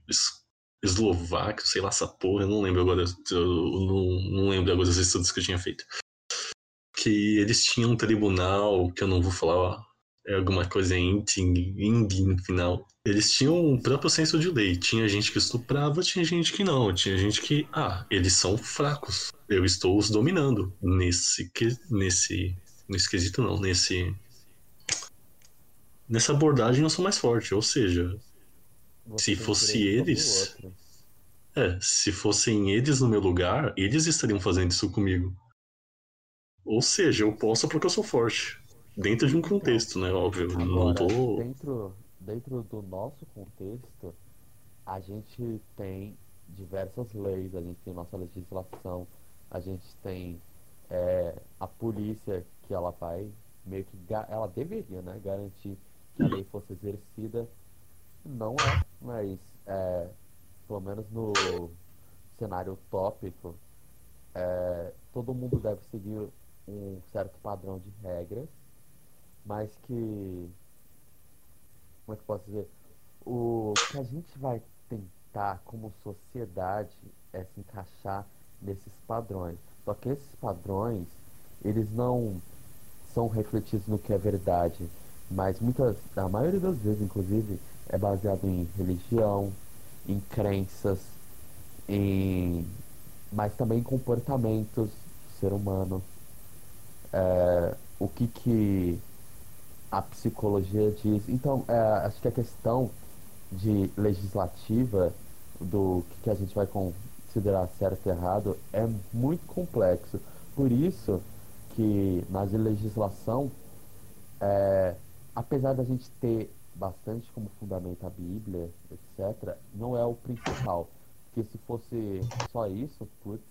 es- eslovaco, sei lá essa porra, eu não lembro agora, não, não lembro agora dos estudos que eu tinha feito. Que eles tinham um tribunal, que eu não vou falar, é alguma coisa em Ing no final. Eles tinham um próprio senso de lei. Tinha gente que estuprava, tinha gente que não. Tinha gente que, ah, eles são fracos. Eu estou os dominando. Nesse, que- nesse, nesse quesito não, nesse... Nessa abordagem eu sou mais forte, ou seja, Você Se fosse eles- é, se fossem eles no meu lugar, eles estariam fazendo isso comigo. Ou seja, eu posso porque eu sou forte. Dentro de um contexto, né? Óbvio. Não Agora, tô. dentro, dentro do nosso contexto, a gente tem diversas leis, a gente tem nossa legislação, a gente tem é, a polícia que ela vai meio que ela deveria, né, garantir que a lei fosse exercida. Não é, mas é, pelo menos no cenário utópico, é, todo mundo deve seguir um certo padrão de regras, mas que. Como é que posso dizer? O que a gente vai tentar como sociedade é se encaixar nesses padrões. Só que esses padrões, eles não são refletidos no que é verdade, mas muitas, a maioria das vezes, inclusive, é baseado em religião, em crenças, em mas também em comportamentos do ser humano. É, o que, que a psicologia diz. Então, é, acho que a questão de legislativa do que, que a gente vai considerar certo e errado é muito complexo. Por isso que na legislação, é, apesar da gente ter bastante como fundamento a Bíblia, etc., não é o principal. Porque se fosse só isso, putz,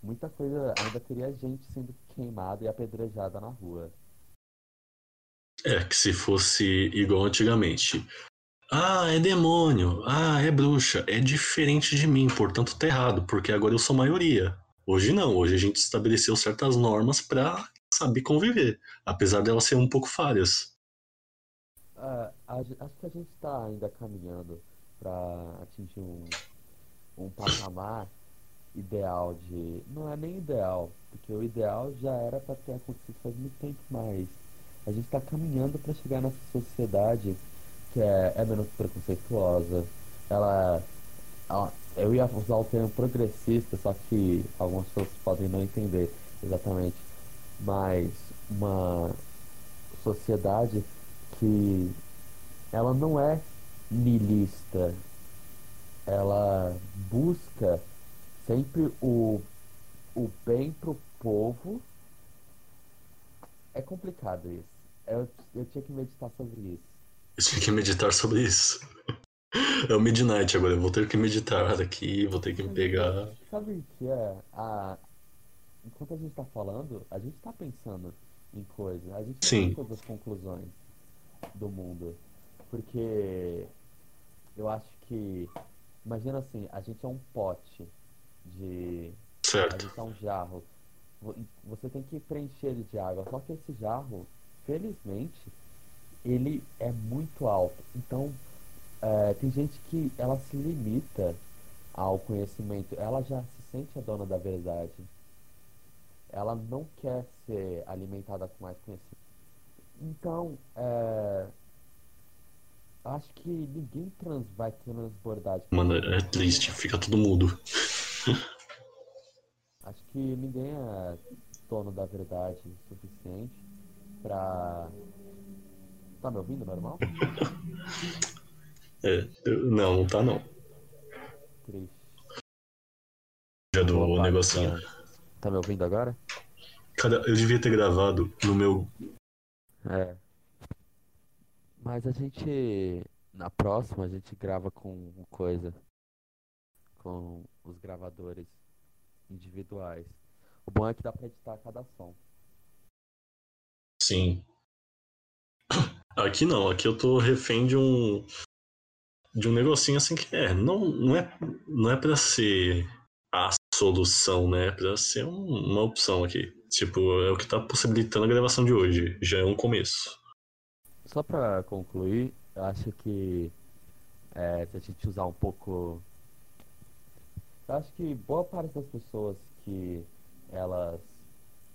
muita coisa ainda teria gente sendo queimada e apedrejada na rua. É, que se fosse igual antigamente. Ah, é demônio. Ah, é bruxa. É diferente de mim, portanto tá errado, porque agora eu sou maioria. Hoje não, hoje a gente estabeleceu certas normas para saber conviver, apesar delas serem um pouco falhas. Uh, acho que a gente está ainda caminhando para atingir um, um patamar ideal de. Não é nem ideal, porque o ideal já era para ter acontecido faz muito tempo mais. A gente está caminhando para chegar nessa sociedade que é, é menos preconceituosa. Ela, ela, Eu ia usar o termo progressista, só que algumas pessoas podem não entender exatamente. Mas uma sociedade que ela não é nilista, ela busca sempre o, o bem pro povo. É complicado isso. Eu, eu tinha que meditar sobre isso. Eu tinha que meditar sobre isso. É o Midnight agora, eu vou ter que meditar aqui, vou ter que me pegar. Sabe o que é? A... Enquanto a gente tá falando, a gente tá pensando em coisas. A gente Sim. tem todas as conclusões do mundo. Porque eu acho que Imagina assim, a gente é um pote de. Certo. A gente é um jarro. Você tem que preencher ele de água. Só que esse jarro, felizmente, ele é muito alto. Então, é, tem gente que ela se limita ao conhecimento. Ela já se sente a dona da verdade. Ela não quer ser alimentada com mais conhecimento. Então, é, Acho que ninguém trans vai transbordar. Mano, é triste, fica todo mudo. Acho que ninguém é dono da verdade o suficiente pra. Tá me ouvindo normal? é, não, não tá não. Triste. Já do Opa, negocinho. Tá, tá me ouvindo agora? Cara, eu devia ter gravado no meu. É. Mas a gente. Na próxima a gente grava com coisa. Com os gravadores individuais. O bom é que dá pra editar cada som. Sim. Aqui não, aqui eu tô refém de um. De um negocinho assim que é. Não, não é, não é pra ser a solução, né? É pra ser um, uma opção aqui. Tipo, é o que tá possibilitando a gravação de hoje. Já é um começo. Só para concluir, eu acho que é, se a gente usar um pouco. Eu acho que boa parte das pessoas que elas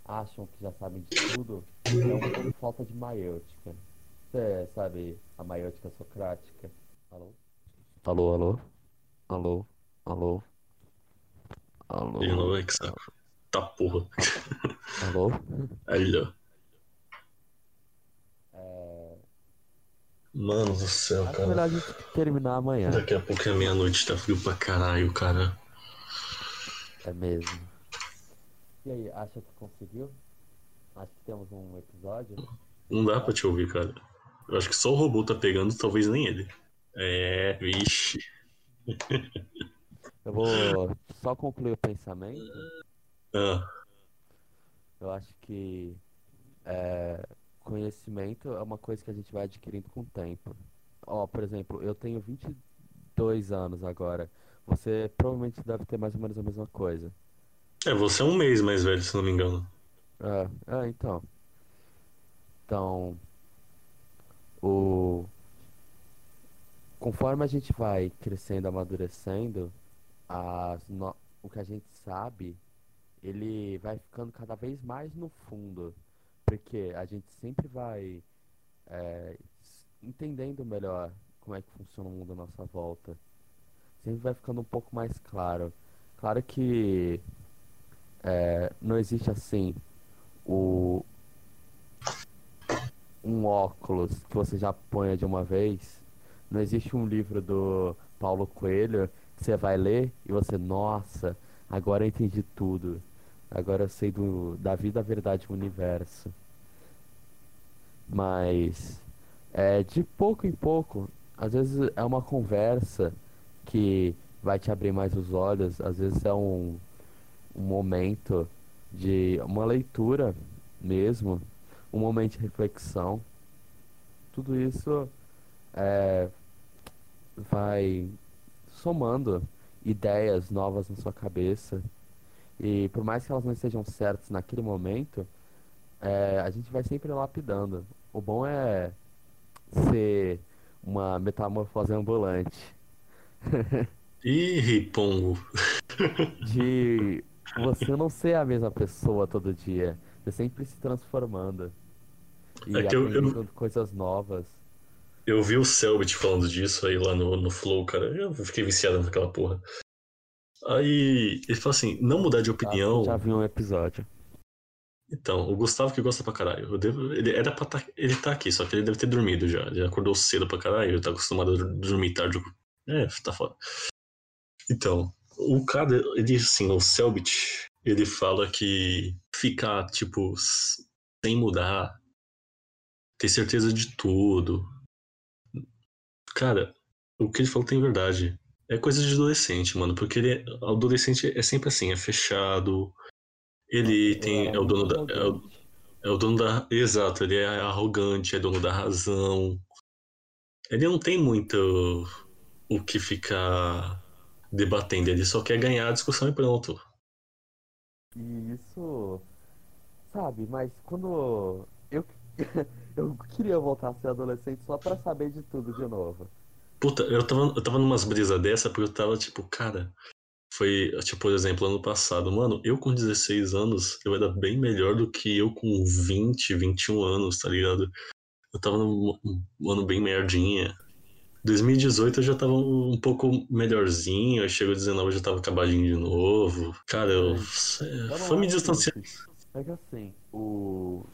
acham que já sabem de tudo é um pouco falta de maiêutica. Você sabe a maiêutica socrática? Alô? Alô, alô? Alô? Alô? Alô? De novo, é que saco. Tá porra. Alô? Aí, ó. Mano do céu, Acho cara. melhor a gente terminar amanhã. Daqui a pouco é meia-noite, tá frio pra caralho, cara. É mesmo. E aí, acha que conseguiu? Acho que temos um episódio. Não dá pra te ouvir, cara. Eu acho que só o robô tá pegando, talvez nem ele. É, vixe. Eu vou só concluir o pensamento. Ah. Eu acho que é, conhecimento é uma coisa que a gente vai adquirindo com o tempo. Ó, por exemplo, eu tenho 22 anos agora. Você provavelmente deve ter mais ou menos a mesma coisa. É, você é um mês mais velho, se não me engano. É, é, então. Então, o... conforme a gente vai crescendo, amadurecendo, no- o que a gente sabe, ele vai ficando cada vez mais no fundo. Porque a gente sempre vai é, entendendo melhor como é que funciona o mundo à nossa volta. Sempre vai ficando um pouco mais claro. Claro que é, não existe assim o, um óculos que você já ponha de uma vez. Não existe um livro do Paulo Coelho que você vai ler e você, nossa, agora eu entendi tudo. Agora eu sei do, da vida, a verdade, o universo. Mas é de pouco em pouco, às vezes é uma conversa que vai te abrir mais os olhos, às vezes é um, um momento de uma leitura mesmo, um momento de reflexão. Tudo isso é, vai somando ideias novas na sua cabeça. E por mais que elas não estejam certas naquele momento, é, a gente vai sempre lapidando. O bom é ser uma metamorfose ambulante. Ih, Ripongo. De você não ser a mesma pessoa todo dia. Você sempre se transformando. E É eu- eu- coisas novas. Eu vi o Selbit falando disso aí lá no, no Flow, cara. Eu fiquei viciado naquela porra. Aí ele falou assim: não mudar de opinião. Já vi um episódio. Então, o Gustavo que gosta pra caralho. Eu devo- ele era pra tá, ele tá aqui, só que ele deve ter dormido já. Já acordou cedo pra caralho, ele tá acostumado a dormir tarde. É, tá foda. Então, o cara, ele assim, o Selbit, ele fala que ficar, tipo, sem mudar, ter certeza de tudo. Cara, o que ele falou tem verdade. É coisa de adolescente, mano, porque ele é, adolescente é sempre assim, é fechado. Ele tem, é o dono da, é o, é o dono da. Exato, ele é arrogante, é dono da razão. Ele não tem muito o que ficar debatendo, ele só quer ganhar a discussão e pronto. E isso, sabe, mas quando eu, eu queria voltar a ser adolescente só pra saber de tudo de novo. Puta, eu tava, eu tava numas brisas dessa porque eu tava tipo, cara. Foi, tipo, por exemplo, ano passado. Mano, eu com 16 anos, eu era bem melhor do que eu com 20, 21 anos, tá ligado? Eu tava num um ano bem merdinha. 2018 eu já tava um pouco melhorzinho, aí chegou 19 eu já tava acabadinho de novo. Cara, eu, não foi me acho distanciar. isso. É que assim, o.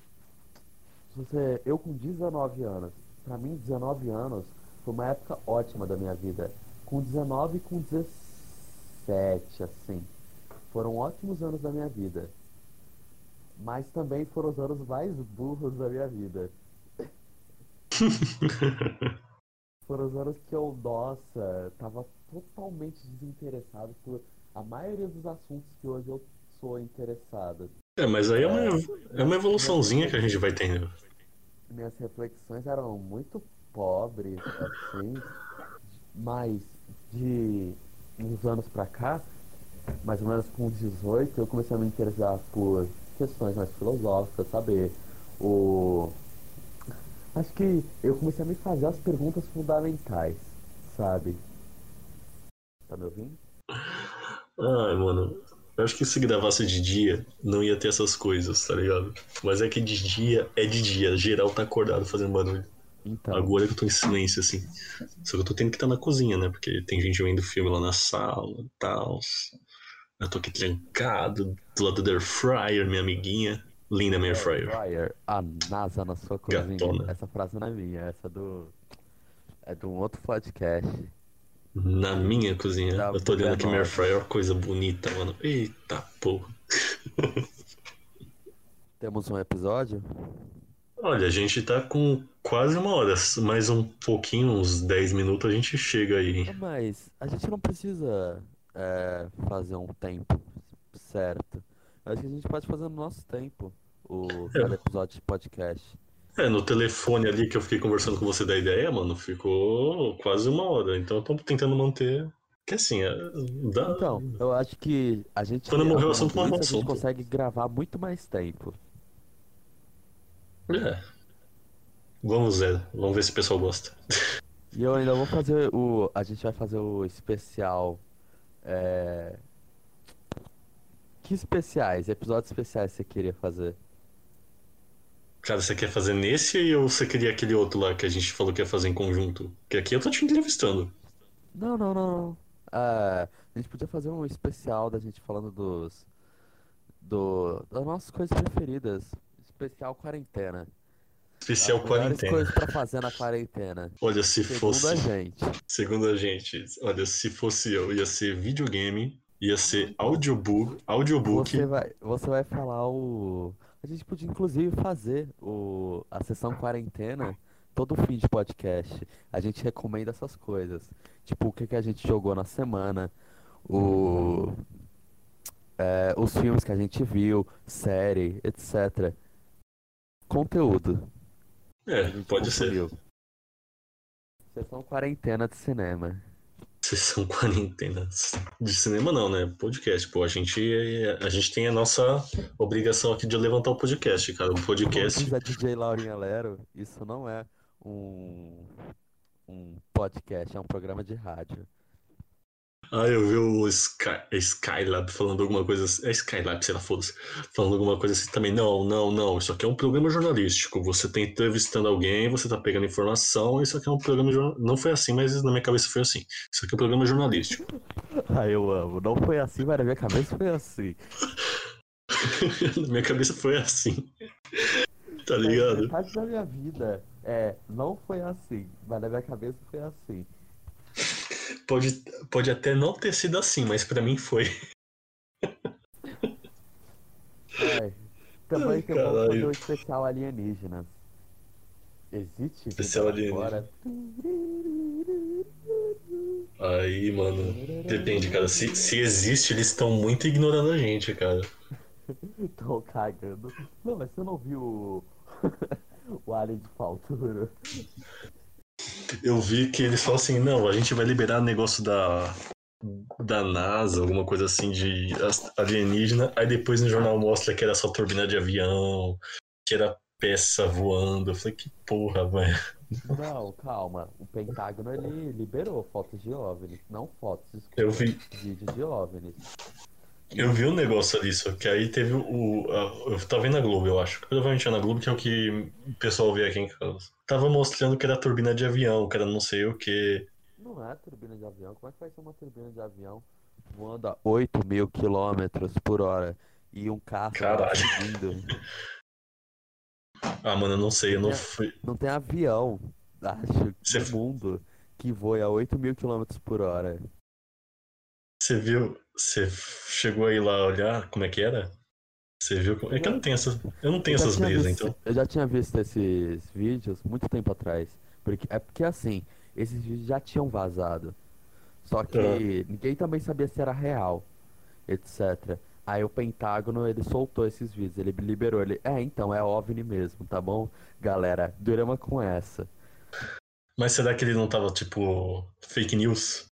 Você, eu com 19 anos, pra mim 19 anos foi uma época ótima da minha vida. Com 19 e com 17, assim. Foram ótimos anos da minha vida. Mas também foram os anos mais burros da minha vida. Foram os anos que eu, nossa, tava totalmente desinteressado por a maioria dos assuntos que hoje eu sou interessado. É, mas aí é uma, é uma evoluçãozinha que a gente vai tendo. Minhas reflexões eram muito pobres, assim, mas de uns anos pra cá, mais ou menos com 18, eu comecei a me interessar por questões mais filosóficas, saber o Acho que eu comecei a me fazer as perguntas fundamentais, sabe? Tá me ouvindo? Ai, mano. Eu acho que se gravasse de dia, não ia ter essas coisas, tá ligado? Mas é que de dia é de dia. Geral tá acordado fazendo barulho. Então, Agora que eu tô em silêncio, assim. Só que eu tô tendo que estar na cozinha, né? Porque tem gente vendo filme lá na sala e tal. Eu tô aqui trancado, do lado do Air Fryer, minha amiguinha. Linda minha Air Fryer. Fryer, a NASA na sua cozinha. Gatona. Essa frase não é minha, essa é do. É de um outro podcast. Na minha cozinha. Eu tô olhando aqui minha Air B9. Fryer, coisa bonita, mano. Eita porra. Temos um episódio? Olha, a gente tá com quase uma hora, mais um pouquinho, uns 10 minutos a gente chega aí. Ah, Mas a gente não precisa é, fazer um tempo certo. Acho que a gente pode fazer no nosso tempo o cada episódio de podcast. É, no telefone ali que eu fiquei conversando com você da ideia, mano, ficou quase uma hora. Então eu tô tentando manter Que assim, é, dá... Então, eu acho que a gente. Quando morreu o assunto, morreu o isso, a gente assunto. consegue gravar muito mais tempo. É. Vamos ver, vamos ver se o pessoal gosta. E eu ainda vou fazer o. A gente vai fazer o especial. É... Que especiais? Episódios especiais você queria fazer? Cara, você quer fazer nesse ou você queria aquele outro lá que a gente falou que ia fazer em conjunto? Que aqui eu tô te entrevistando. Não, não, não, não. É, a gente podia fazer um especial da gente falando dos. Do, das nossas coisas preferidas. Especial quarentena. Especial As quarentena. coisas pra fazer na quarentena. Olha, se Segundo fosse. a gente. Segundo a gente, olha, se fosse eu, ia ser videogame, ia ser audiobook, audiobook. Você vai, você vai falar o. A gente podia inclusive fazer o, a sessão quarentena todo fim de podcast. A gente recomenda essas coisas. Tipo, o que, que a gente jogou na semana, o, é, os filmes que a gente viu, série, etc. Conteúdo. É, pode ser. consumiu. Sessão quarentena de cinema. Sessão quarentena. De cinema não, né? Podcast. Pô, a gente, a gente tem a nossa obrigação aqui de levantar o podcast, cara. Como podcast. diz a DJ Laurinha Lero, isso não é um, um podcast, é um programa de rádio. Ah, eu vi o Sky, Skylab falando alguma coisa assim. É Skylab, sei lá, foda-se. Falando alguma coisa assim também. Não, não, não. Isso aqui é um programa jornalístico. Você tá entrevistando alguém, você tá pegando informação. Isso aqui é um programa jornalístico. Não foi assim, mas na minha cabeça foi assim. Isso aqui é um programa jornalístico. Ah, eu amo. Não foi assim, mas na minha cabeça foi assim. na minha cabeça foi assim. Tá ligado? Metade da minha vida é, não foi assim, mas na minha cabeça foi assim. Pode, pode até não ter sido assim, mas pra mim foi. É. Também Ai, que eu vou fazer o especial alienígenas. Existe Especial alienígena. agora? Aí, mano. Depende, cara. Se, se existe, eles estão muito ignorando a gente, cara. Tô cagando. Não, mas você não viu o, o Alien de Faltura? Eu vi que eles falam assim, não, a gente vai liberar negócio da, da NASA, alguma coisa assim de alienígena, aí depois no jornal mostra que era só turbina de avião, que era peça voando. Eu falei, que porra, velho. Não, calma. O Pentágono ele liberou fotos de OVNIs, não fotos, Eu vi, vídeos de OVNIs. Eu vi um negócio disso, que aí teve o. a- eu tava vendo na Globo, eu acho. Provavelmente é na Globo, que é o que o pessoal vê aqui em casa. Tava mostrando que era turbina de avião, que era não sei o que. Não é turbina de avião. Como é que vai ser uma turbina de avião voando a 8 mil quilômetros por hora e um carro Caralho. seguindo? Ah, mano, eu não sei, eu não fui. Não tem avião, acho, Você- no mundo que voe a 8 mil quilômetros por hora. Você viu? Você chegou aí lá olhar como é que era? Você viu? como- É que eu não tenho essas, eu não tenho Eu essas brisas, visto- então. Eu já tinha visto esses vídeos muito tempo atrás. Porque, é porque assim, esses vídeos já tinham vazado. Só que Ah. ninguém também sabia se era real, etc. Aí o Pentágono, ele soltou esses vídeos, ele liberou, ele, é, então, é OVNI mesmo, tá bom? Galera, durama com essa. Mas será que ele não tava, tipo, fake news?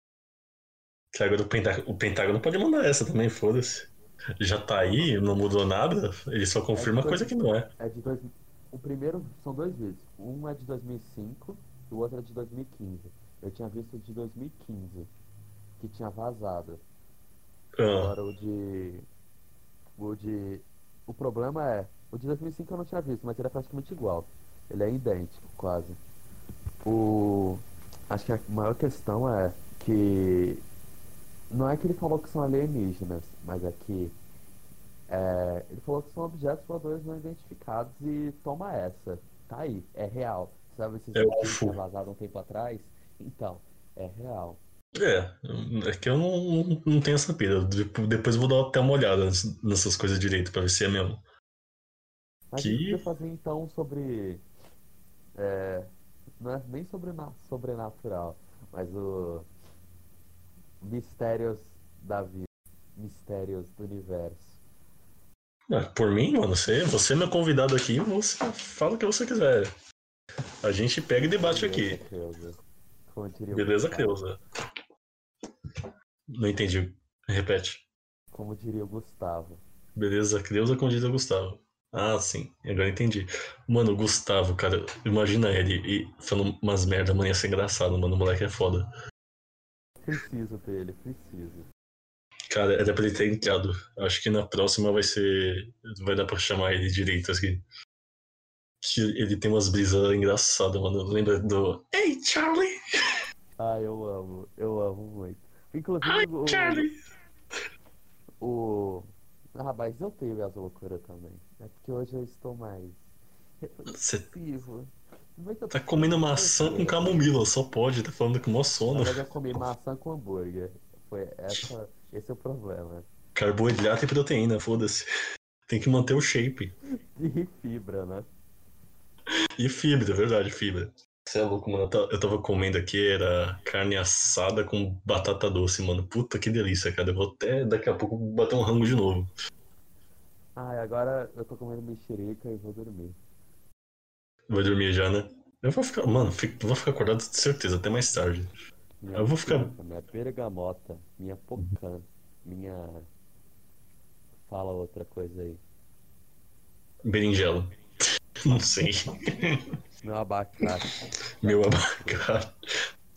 Que agora o Pentágono, o Pentágono pode mandar essa também, foda-se. Já tá aí, não mudou nada, ele só confirma É, coisa que não é. É de dois... O primeiro são dois vídeos. Um é de 2005 e o outro é de 2015. Eu tinha visto o de 2015, que tinha vazado. Ah, Agora o de. O de. O problema é. O de 2005 eu não tinha visto, mas ele é praticamente igual. Ele é idêntico, quase. O. Acho que a maior questão é que. Não é que ele falou que são alienígenas, mas é que. é, ele falou que são objetos voadores não identificados e toma essa. Tá aí, é real. Sabe esses É vídeos que um tempo atrás? Então, é real. é, é que eu não, não tenho essa pira. Depo- Depois eu vou dar até uma olhada ness- nessas coisas direito pra ver se é mesmo. Mas Que- a gente podia fazer então sobre. É, não é nem sobre na, sobrenatural, mas o. Mistérios da vida. Mistérios do universo. Ah, por mim, mano, você, você é meu convidado aqui, você fala o que você quiser. A gente pega e debate aqui. Beleza, Creuza. Como diria o Beleza. Creuza? Não entendi. Repete. Como diria o Gustavo. Beleza, Creuza como diz o Gustavo. Ah, sim. Agora entendi. Mano, o Gustavo, cara, imagina ele e falando umas merda, mano, ia ser engraçado, mano. O moleque é foda. Preciso dele, preciso. Cara, era pra ele ter entrado. Acho que na próxima vai ser. Vai dar pra chamar ele direito, assim. Que ele tem umas brisas engraçadas, mano. Lembra do. Hey, Charlie! Ah, eu amo, eu amo muito. Inclusive, Hi, o, Charlie! o. Ah, mas eu tenho as loucuras também. É porque hoje eu estou mais. Você eu tá comendo maçã com camomila, só pode, tá falando com mó sono. eu comi maçã com hambúrguer. Foi essa, esse é o problema. Carboidrato e proteína, foda-se. Tem que manter o shape. E fibra, né? E fibra, é verdade, fibra. Você é louco, mano. Eu ta- Eu tava comendo aqui, era carne assada com batata doce, mano. Puta que delícia, cara. Eu vou até daqui a pouco bater um rango de novo. Ah, e agora eu tô comendo mexerica e vou dormir. Vai dormir já, né? Eu vou ficar, mano, fico- vou ficar acordado de certeza, até mais tarde. Minha Eu vou ficar- mexerica, Minha bergamota, minha pocã, minha. Fala outra coisa aí. Berinjela. Não sei. Meu abacate. Meu abacate.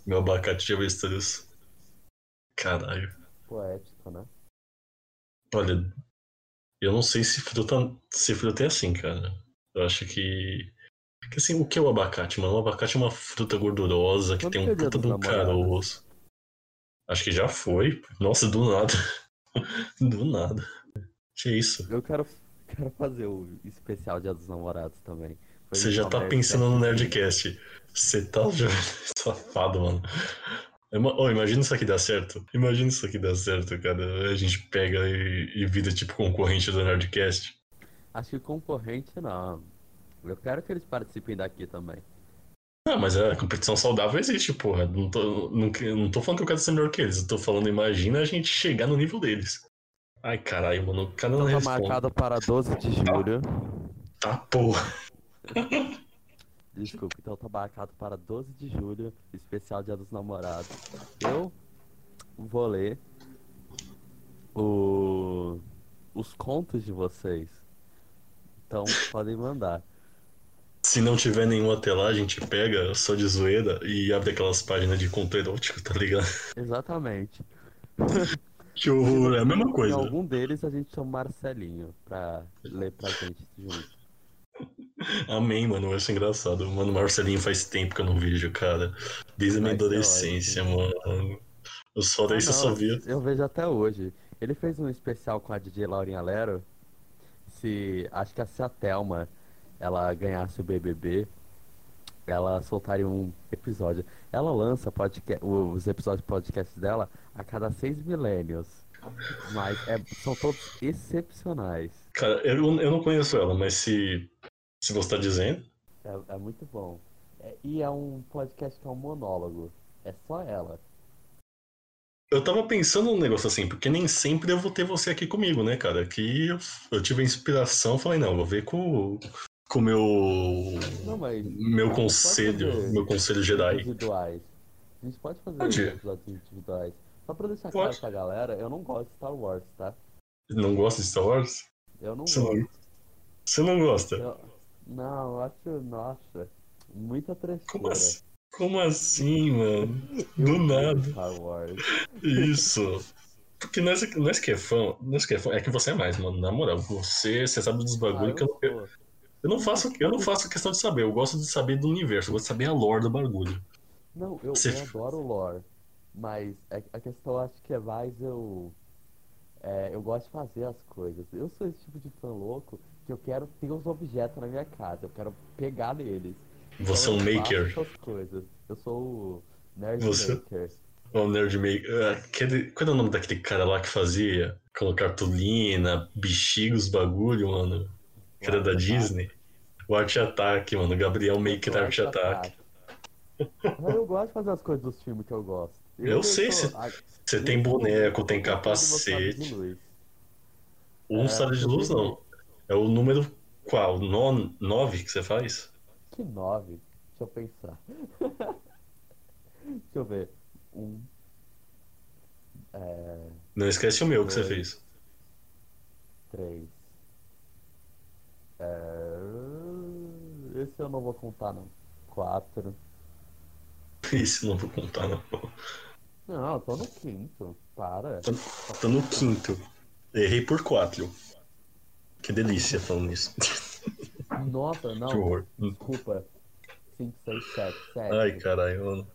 Meu abacate de avestruz. Caralho. Poético, né? Olha, eu não sei se fruta, se fruta é assim, cara. Eu acho que. Que assim, o que é o abacate, mano? O abacate é uma fruta gordurosa que Quando tem é um dia puta de um caroço. Acho que já foi. Nossa, do nada. Do nada. Que isso? Eu quero, quero fazer o especial Dia dos Namorados também. Foi Você já tá Nerdcast pensando no. Nerdcast. Você tá já... safado, mano. Ima- Oh, imagina isso aqui dar certo. Imagina isso aqui dar certo, cara. A gente pega e, e vira tipo concorrente do Nerdcast. Acho que concorrente não. Eu quero que eles participem daqui também. Ah, mas a competição saudável existe, porra. Não tô, não, não tô falando que eu quero ser melhor que eles. Eu tô falando, imagina a gente chegar no nível deles. Ai, caralho, mano. O cara não Então tá responde. marcado para 12 de julho. Tá, porra. Desculpa, então tá marcado para 12 de julho, especial Dia dos Namorados. Eu vou ler o... os contos de vocês. Então podem mandar. Se não tiver nenhum até lá, a gente pega só de zoeira e abre aquelas páginas de conto erótico, tá ligado? Exatamente. Que horror, é a mesma Em coisa. algum deles a gente chama Marcelinho pra ler pra gente junto. Amém, mano, vai ser engraçado. Mano, Marcelinho faz tempo que eu não vejo, cara. Desde a minha adolescência, mano. Eu só daí Ah, você só via. Eu vejo até hoje. Ele fez um especial com a DJ Laurinha Lero. Se. Acho que se a Thelma ela ganhasse o BBB, ela soltaria um episódio. Ela lança podca- os episódios de podcast dela a cada seis milênios. Mas é- são todos excepcionais. Cara, eu, eu não conheço ela, mas se, se você tá dizendo. É, é muito bom. É- e é um podcast que é um monólogo. É só ela. Eu tava pensando num negócio assim, porque nem sempre eu vou ter você aqui comigo, né, cara? Que eu, eu tive a inspiração, falei, não, vou ver com com meu. Não, mas. Meu conselho, meu conselho Jedi. Individuais. A gente pode fazer Pode. episódios individuais. Só pra deixar Pode. claro pra galera, eu não gosto de Star Wars, tá? Não gosta de Star Wars? Eu não Você gosto. não, você não gosta? Eu- Não, eu acho, nossa, muita Como trecheira. assim? Como assim, mano? Do nada. Star Wars. Isso. Porque nós, nós que é fã, nós que é fã, é que você é mais, mano. Na moral, você, você sabe dos Ah, bagulho que eu, eu eu, não faço, eu não faço questão de saber. Eu gosto de saber do universo, eu gosto de saber a lore do bagulho. Não, eu, Você- eu adoro lore. Mas é- a questão acho que é mais eu. é, eu gosto de fazer as coisas. Eu sou esse tipo de fã louco que eu quero ter os objetos na minha casa. Eu quero pegar neles. Você é um Então eu faço maker. essas coisas. Eu sou o Nerd Você- Maker. O Nerd Maker. Aquele, qual é o nome daquele cara lá que fazia? Colocar cartolina, bexiga, os bagulho, mano. Que era da Attack. Disney. O Art Attack, mano. Gabriel Maker Eu Art sou Attack. Mas eu gosto de fazer as coisas dos filmes que eu gosto. Eu sei, cê- a- Você tem boneco, tem eu capacete. luz. Um É, sabre de luz, não. É o número qual? No, nove que você faz? Que nove? Deixa eu pensar. Deixa eu ver. Um. É, Não esquece o meu que você Dois. fez. três. É, esse eu não vou contar, não. Quatro. Isso não vou contar, não. Não, eu tô no quinto. Para. Tô no quinto. Errei por quatro. Que delícia falando isso. Nossa, não. Que horror. Desculpa. 5, 6, 7, 7. Ai, caralho, mano.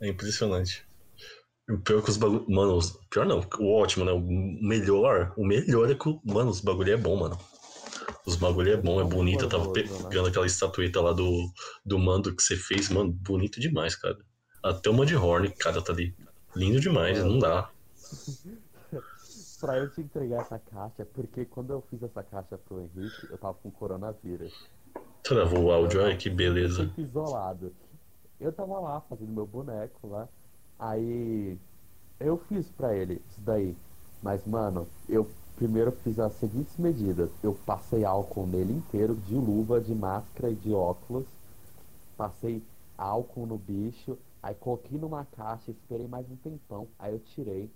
É impressionante. O pior é que os bagulhos. Mano, os... pior não, o ótimo, né? O melhor. O melhor é que, mano, os bagulho é bom, mano. Os bagulho é bom, é bonito. Eu tava pegando aquela estatueta lá do, do mando que você fez, mano, bonito demais, cara. Até o Mudhorn, cara, tá ali. Lindo demais, não dá. Pra eu te entregar essa caixa, porque quando eu fiz essa caixa pro Henrique, eu tava com coronavírus. Travou o áudio, ai que beleza. Fico isolado. Eu tava lá fazendo meu boneco lá. Aí eu fiz pra ele isso daí. Mas, mano, eu primeiro fiz as seguintes medidas. Eu passei álcool nele inteiro, de luva, de máscara e de óculos. Passei álcool no bicho. Aí coloquei numa caixa, esperei mais um tempão. Aí eu tirei.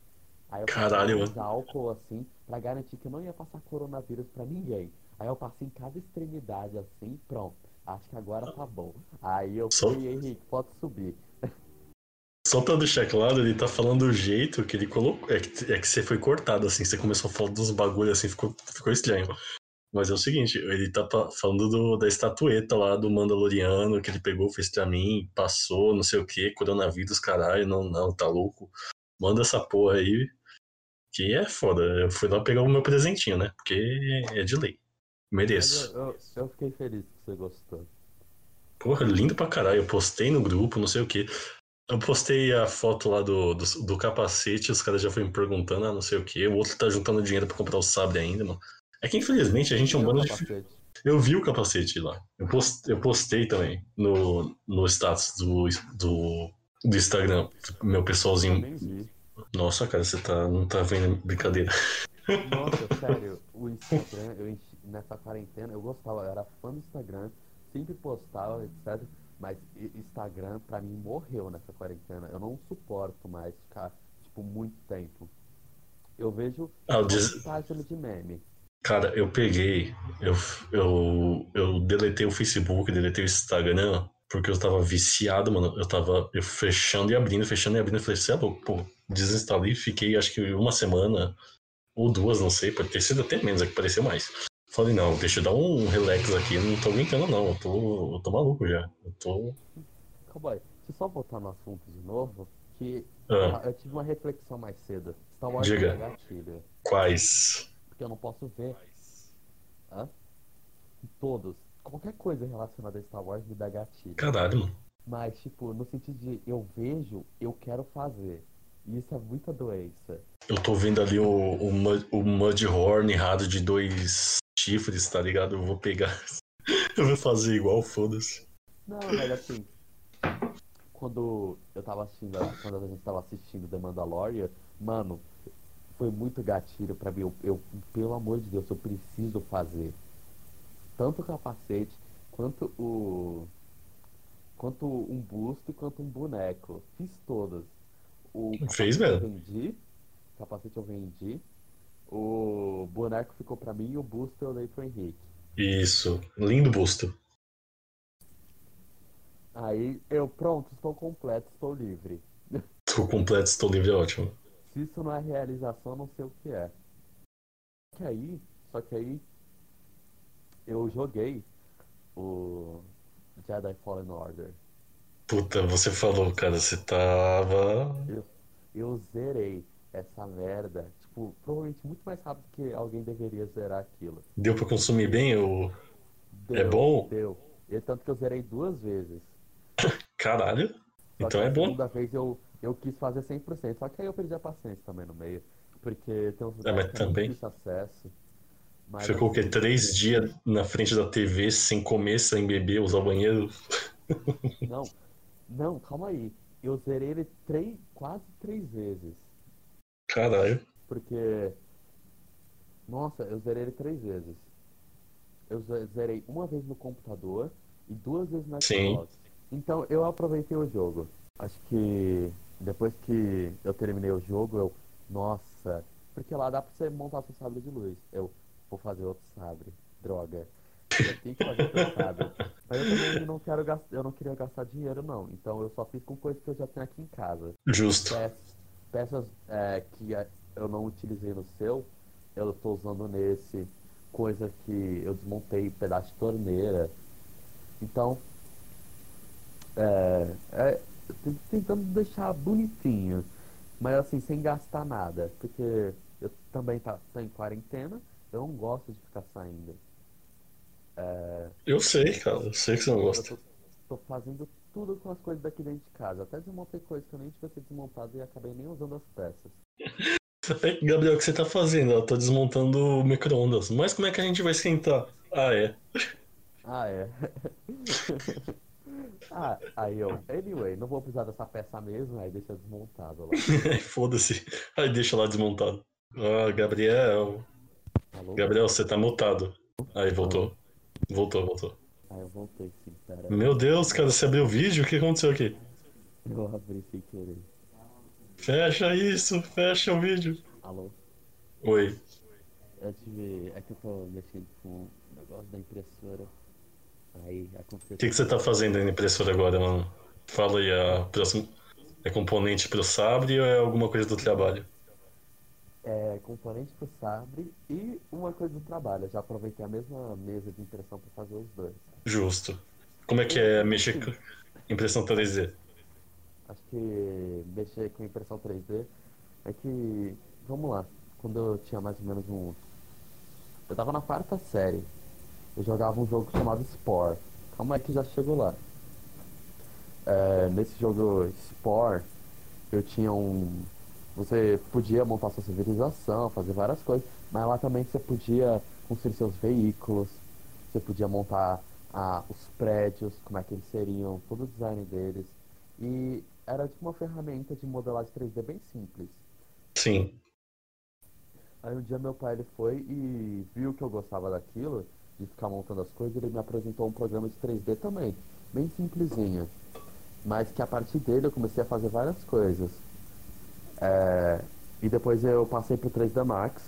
Aí eu Caralho, mais álcool assim, pra garantir que eu não ia passar coronavírus pra ninguém. Aí eu passei em cada extremidade assim, pronto. Acho que agora tá bom. Aí eu Só- fui, Henrique, pode subir. Só pra deixar claro, ele tá falando do jeito que ele colocou. É que, é que você foi cortado, assim, você começou a falar dos bagulhos assim, ficou, ficou estranho. Mas é o seguinte, ele tá falando do- da estatueta lá do Mandaloriano que ele pegou, fez pra mim, passou, não sei o que, coronavírus, caralho, não, não, tá louco. Manda essa porra aí, que é foda. Eu fui lá pegar o meu presentinho, né? Porque é de lei. Mereço. eu, eu, eu fiquei feliz que você gostou. Porra, lindo pra caralho. Eu postei no grupo, não sei o que. Eu postei a foto lá do, do, do capacete, os caras já foram me perguntando, ah, não sei o que. O outro tá juntando dinheiro pra comprar o sabre ainda, mano. É que infelizmente a gente é um bando de. Eu vi o capacete lá. Eu postei, eu postei também no, no status do, do, do Instagram. Meu Eu pessoalzinho. Nossa, cara, você tá, não tá vendo brincadeira. Nossa, sério, o Instagram, eu nessa quarentena, eu gostava, eu era fã do Instagram, sempre postava, etc. Mas Instagram, pra mim, morreu nessa quarentena. Eu não suporto mais ficar, tipo, muito tempo. Eu vejo Ah, des- página de meme. Cara, eu peguei, eu, eu, eu deletei o Facebook, deletei o Instagram, porque eu tava viciado, mano. Eu tava eu fechando e abrindo, fechando e abrindo. Eu falei, você é louco, pô, desinstalei fiquei acho que uma semana ou duas, não sei, pode ter sido até menos, é que pareceu mais. Falei, não, deixa eu dar um relax aqui, eu não tô aguentando não, eu tô, eu tô maluco já. Eu tô. Cowboy, deixa eu só voltar no assunto de novo, que Ah, eu tive uma reflexão mais cedo. Star Wars Diga. é gatilho, quais? porque eu não posso ver. Hã? Todos. Qualquer coisa relacionada a Star Wars me dá gatilho. Caralho, mano. Mas, tipo, no sentido de eu vejo, eu quero fazer. E isso é muita doença. Eu tô vendo ali o, o, Mud- o Mudhorn errado de dois chifres, tá ligado? Eu vou pegar. Eu vou fazer igual, foda-se. Não, mas assim, quando eu tava assistindo, quando a gente tava assistindo The Mandalorian, mano, foi muito gatilho pra mim. Eu, eu, pelo amor de Deus, eu preciso fazer. Tanto o capacete, quanto o. Quanto um busto e quanto um boneco. Fiz todas. O Fez capacete eu mesmo? vendi. O capacete eu vendi. O boneco ficou pra mim e o busto eu dei pro Henrique. Isso. Lindo busto. Aí eu, pronto, estou completo, estou livre. Tô completo, estou livre, é ótimo. Se isso não é realização, eu não sei o que é. Só que aí, só que aí eu joguei o Jedi Fallen Order. Puta, você falou, cara, você tava. Eu zerei essa merda, tipo, provavelmente muito mais rápido que alguém deveria zerar aquilo. Deu pra consumir bem o. Deu, É bom? Deu. E tanto que eu zerei duas vezes. Caralho. Só Então é a bom. segunda vez eu, eu quis fazer 100%, só que aí eu perdi a paciência também no meio. Porque tem uns É, mas lugares é também- difícil acesso. Mas, Ficou o quê? assim, Três dias na frente da TV, sem comer, sem beber, usar o banheiro. Não, não, calma aí. Eu zerei ele três, quase três vezes. Caralho. Porque. Nossa, eu zerei ele três vezes. Eu ze- zerei uma vez no computador e duas vezes na. Xbox. Então eu aproveitei o jogo. Acho que depois que eu terminei o jogo, eu Nossa, porque lá dá pra você montar seu sabre de luz. Eu vou fazer outro sabre. Droga. Eu tenho que fazer outro sabre. Mas eu também não quero gastar, eu não queria gastar dinheiro não. Então eu só fiz com coisas que eu já tenho aqui em casa. Justo. Peças, peças é, que eu não utilizei no seu, eu tô usando nesse. Coisa que eu desmontei pedaço de torneira. Então, é, é, tentando deixar bonitinho, mas assim, sem gastar nada, porque eu também tá, em quarentena, eu não gosto de ficar saindo. É, Eu sei, cara. Eu sei que você não gosta. tô, tô fazendo tudo com as coisas daqui dentro de casa, até desmontei coisas que eu nem devia ter desmontado e acabei nem usando as peças. Gabriel, o que você tá fazendo? Eu tô desmontando o micro-ondas. Mas como é que a gente vai esquentar? Ah, é. Ah, é. Ah, aí eu, anyway, não vou precisar dessa peça mesmo, aí deixa desmontado lá. Foda-se. Aí deixa lá desmontado. Ah, Gabriel. Alô? Gabriel, você tá mutado. Aí, voltou. Voltou, voltou. Aí eu voltei sim, pera. Meu Deus, cara, você abriu o vídeo? O que aconteceu aqui? Eu abri sem querer. Fecha isso, fecha o vídeo. Alô? Oi. Eu tive. É que eu tô mexendo com o negócio da impressora. Aí aconteceu. O que, que você tá fazendo aí na impressora agora, mano? Fala aí, a próxima. É componente pro Sabre ou é alguma coisa do trabalho? É, componente pro Sabre e uma coisa do trabalho. Eu já aproveitei a mesma mesa de impressão pra fazer os dois. Justo. Como é que é mexer com impressão 3D? Acho que mexer com impressão 3D é que. Vamos lá. Quando eu tinha mais ou menos um. Eu tava na quarta série. Eu jogava um jogo chamado Spore. Calma aí que já chegou lá. É, nesse jogo Spore, eu tinha um. Você podia montar sua civilização, fazer várias coisas, mas lá também você podia construir seus veículos, você podia montar ah, os prédios, como é que eles seriam, todo o design deles. E era tipo uma ferramenta de modelagem 3D bem simples. Sim. Aí um dia meu pai ele foi e viu que eu gostava daquilo, de ficar montando as coisas, ele me apresentou um programa de 3D também, bem simplesinho. Mas que a partir dele eu comecei a fazer várias coisas. É, e depois eu passei pro 3D Max,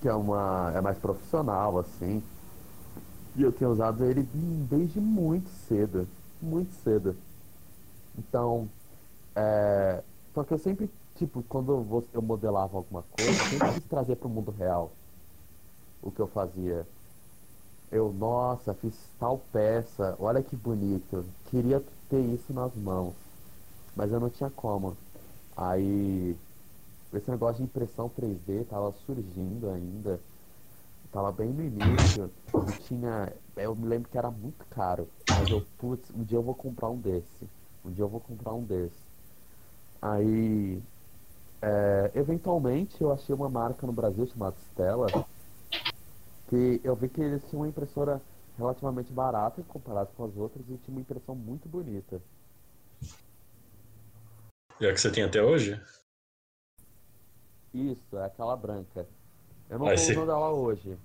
que é uma é mais profissional assim. E eu tenho usado ele desde muito cedo, muito cedo. Então, é, só que eu sempre, tipo, quando eu vou- eu modelava alguma coisa, eu sempre quis trazer pro mundo real o que eu fazia. Eu, nossa, fiz tal peça, olha que bonito. Queria ter isso nas mãos, mas eu não tinha como. Aí, esse negócio de impressão 3D tava surgindo ainda. Tava bem no início tinha. Eu me lembro que era muito caro. Mas eu, putz, um dia eu vou comprar um desse. Um dia eu vou comprar um desse. Aí, é, eventualmente eu achei uma marca no Brasil chamada Stella. Que eu vi que eles tinham uma impressora relativamente barata comparado com as outras e tinha uma impressão muito bonita. E é a que você tem até hoje? Isso, é aquela branca. Eu não esse- usando ela hoje.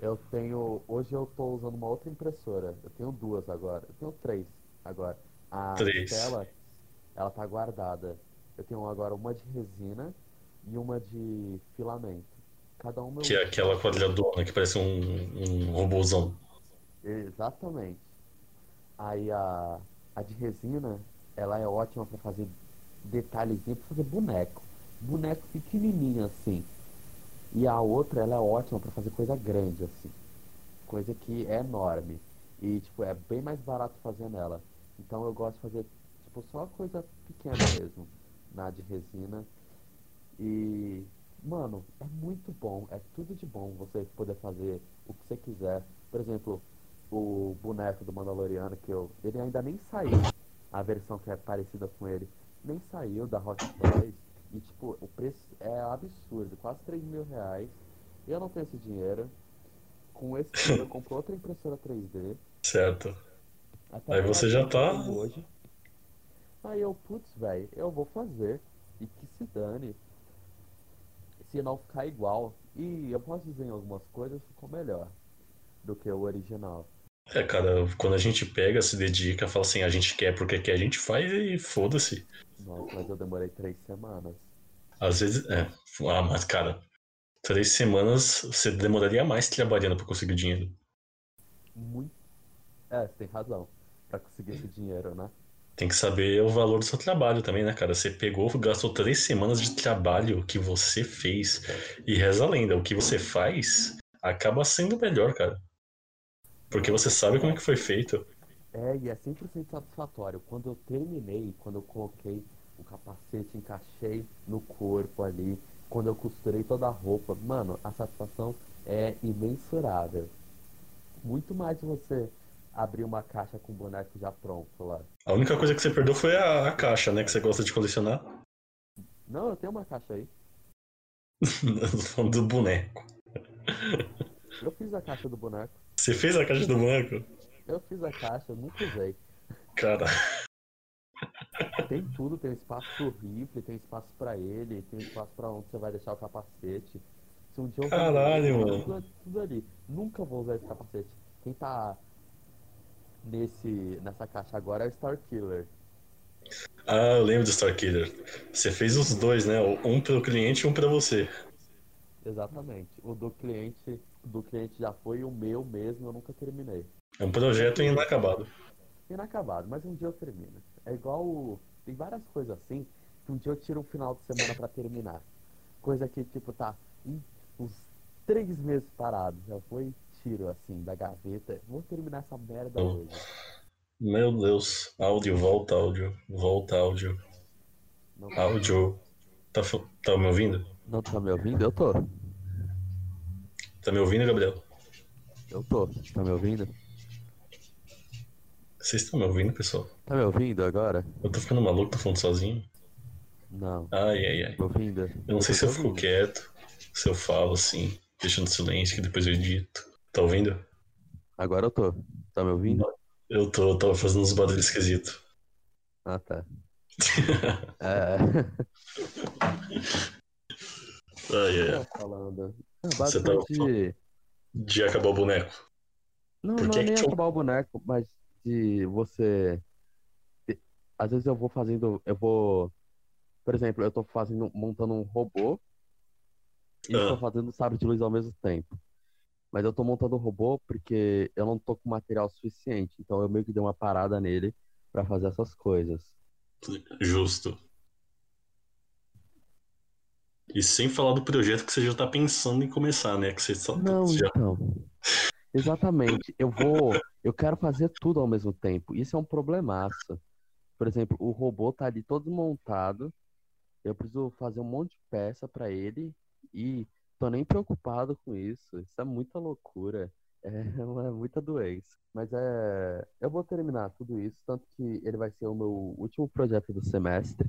Eu tenho. Hoje eu tô usando uma outra impressora. Eu tenho duas agora. Eu tenho três agora. A Três. tela, ela tá guardada. Eu tenho agora uma de resina e uma de filamento. Cada uma eu Que é aquela quadradona que parece um, um robôzão. Exatamente. Aí a, a de resina, ela é ótima pra fazer detalhezinho, pra fazer boneco. Boneco pequenininho assim. E a outra, ela é ótima pra fazer coisa grande assim. Coisa que é enorme. E tipo, é bem mais barato fazer nela. Então eu gosto de fazer tipo só coisa pequena mesmo na de resina. E mano, é muito bom, é tudo de bom você poder fazer o que você quiser. Por exemplo, o boneco do Mandaloriano que eu. Ele ainda nem saiu. A versão que é parecida com ele. Nem saiu da Hot Toys. E tipo, o preço é absurdo, quase 3 mil reais. Eu não tenho esse dinheiro. Com esse dinheiro eu compro outra impressora 3D. Certo. Até Aí você já tá- Hoje. Aí eu, putz, velho, eu vou fazer. E que se dane. Se não ficar igual. E eu posso dizer em algumas coisas ficou melhor do que o original. É, cara, quando a gente pega, se dedica, fala assim, a gente quer porque quer, a gente faz e foda-se. Nossa, mas eu demorei três semanas. Às vezes, é. Ah, mas, cara, três semanas você demoraria mais trabalhando pra conseguir dinheiro. Muito. É, você tem razão. Pra conseguir esse dinheiro, né? Tem que saber o valor do seu trabalho também, né, cara? Você pegou, gastou três semanas de trabalho que você fez. E reza a lenda, o que você faz acaba sendo melhor, cara. Porque você sabe como é que foi feito. É, e é 100% satisfatório. Quando eu terminei, quando eu coloquei o capacete, encaixei no corpo ali, quando eu costurei toda a roupa, mano, a satisfação é imensurável. Muito mais você abrir uma caixa com o boneco já pronto lá. A única coisa que você perdeu foi a, a caixa, né? Que você gosta de colecionar. Não, eu tenho uma caixa aí. do boneco. Eu fiz a caixa do boneco. Você fez a caixa do boneco? Eu fiz a caixa, eu nunca usei. Cara. Tem tudo, tem espaço pro rifle, tem espaço pra ele, tem espaço pra onde você vai deixar o capacete. Se um dia eu Caralho, vou... mano. Tudo, tudo ali. Nunca vou usar esse capacete. Quem tá nesse, nessa caixa agora é o Star Killer. Ah, eu lembro do Star Killer. Você fez os dois, né? Um pro cliente e um pra você. Exatamente. O do cliente, o do cliente já foi o meu mesmo eu nunca terminei. É um projeto inacabado. Inacabado, mas um dia eu termino. É igual. o- Tem várias coisas assim que um dia eu tiro um final de semana pra terminar. Coisa que, tipo, tá hum, uns três meses parado. Já foi tiro assim da gaveta. Vou terminar essa merda Oh. hoje. Meu Deus. Áudio, volta áudio. Volta áudio. Não, Áudio. Tá, tá me ouvindo? não tá me ouvindo? Eu tô. Tá me ouvindo, Gabriel? Eu tô. Tá me ouvindo? Vocês estão me ouvindo, pessoal? Tá me ouvindo agora? Eu tô ficando maluco, tô falando sozinho. Não. Ai, ai, ai. Me ouvindo? Eu não sei tô se eu fico ouvindo. quieto, se eu falo assim, deixando silêncio, que depois eu edito. Tá ouvindo? Agora eu tô. Tá me ouvindo? Eu tô, eu tava fazendo uns barulhos esquisitos. Ah, tá. É. Ai, ai, ai. Tava falando. Ah, Você tava basicamente. De acabar o boneco. Não, Por não que é que nem tu- acabar o boneco, mas de você. Às vezes eu vou fazendo. Eu vou. Por exemplo, eu tô fazendo, montando um robô e Ah. tô fazendo sabre de luz ao mesmo tempo. Mas eu tô montando o robô porque eu não tô com material suficiente. Então eu meio que dei uma parada nele pra fazer essas coisas. Justo. E sem falar do projeto que você já tá pensando em começar, né? Que você só Não, você já então. Exatamente. Eu vou. Eu quero fazer tudo ao mesmo tempo. Isso é um problemaço. Por exemplo, o robô tá ali todo montado. Eu preciso fazer um monte de peça pra ele e tô nem preocupado com isso. Isso é muita loucura. É, uma- muita doença. Mas é. Eu vou terminar tudo isso, tanto que ele vai ser o meu último projeto do semestre.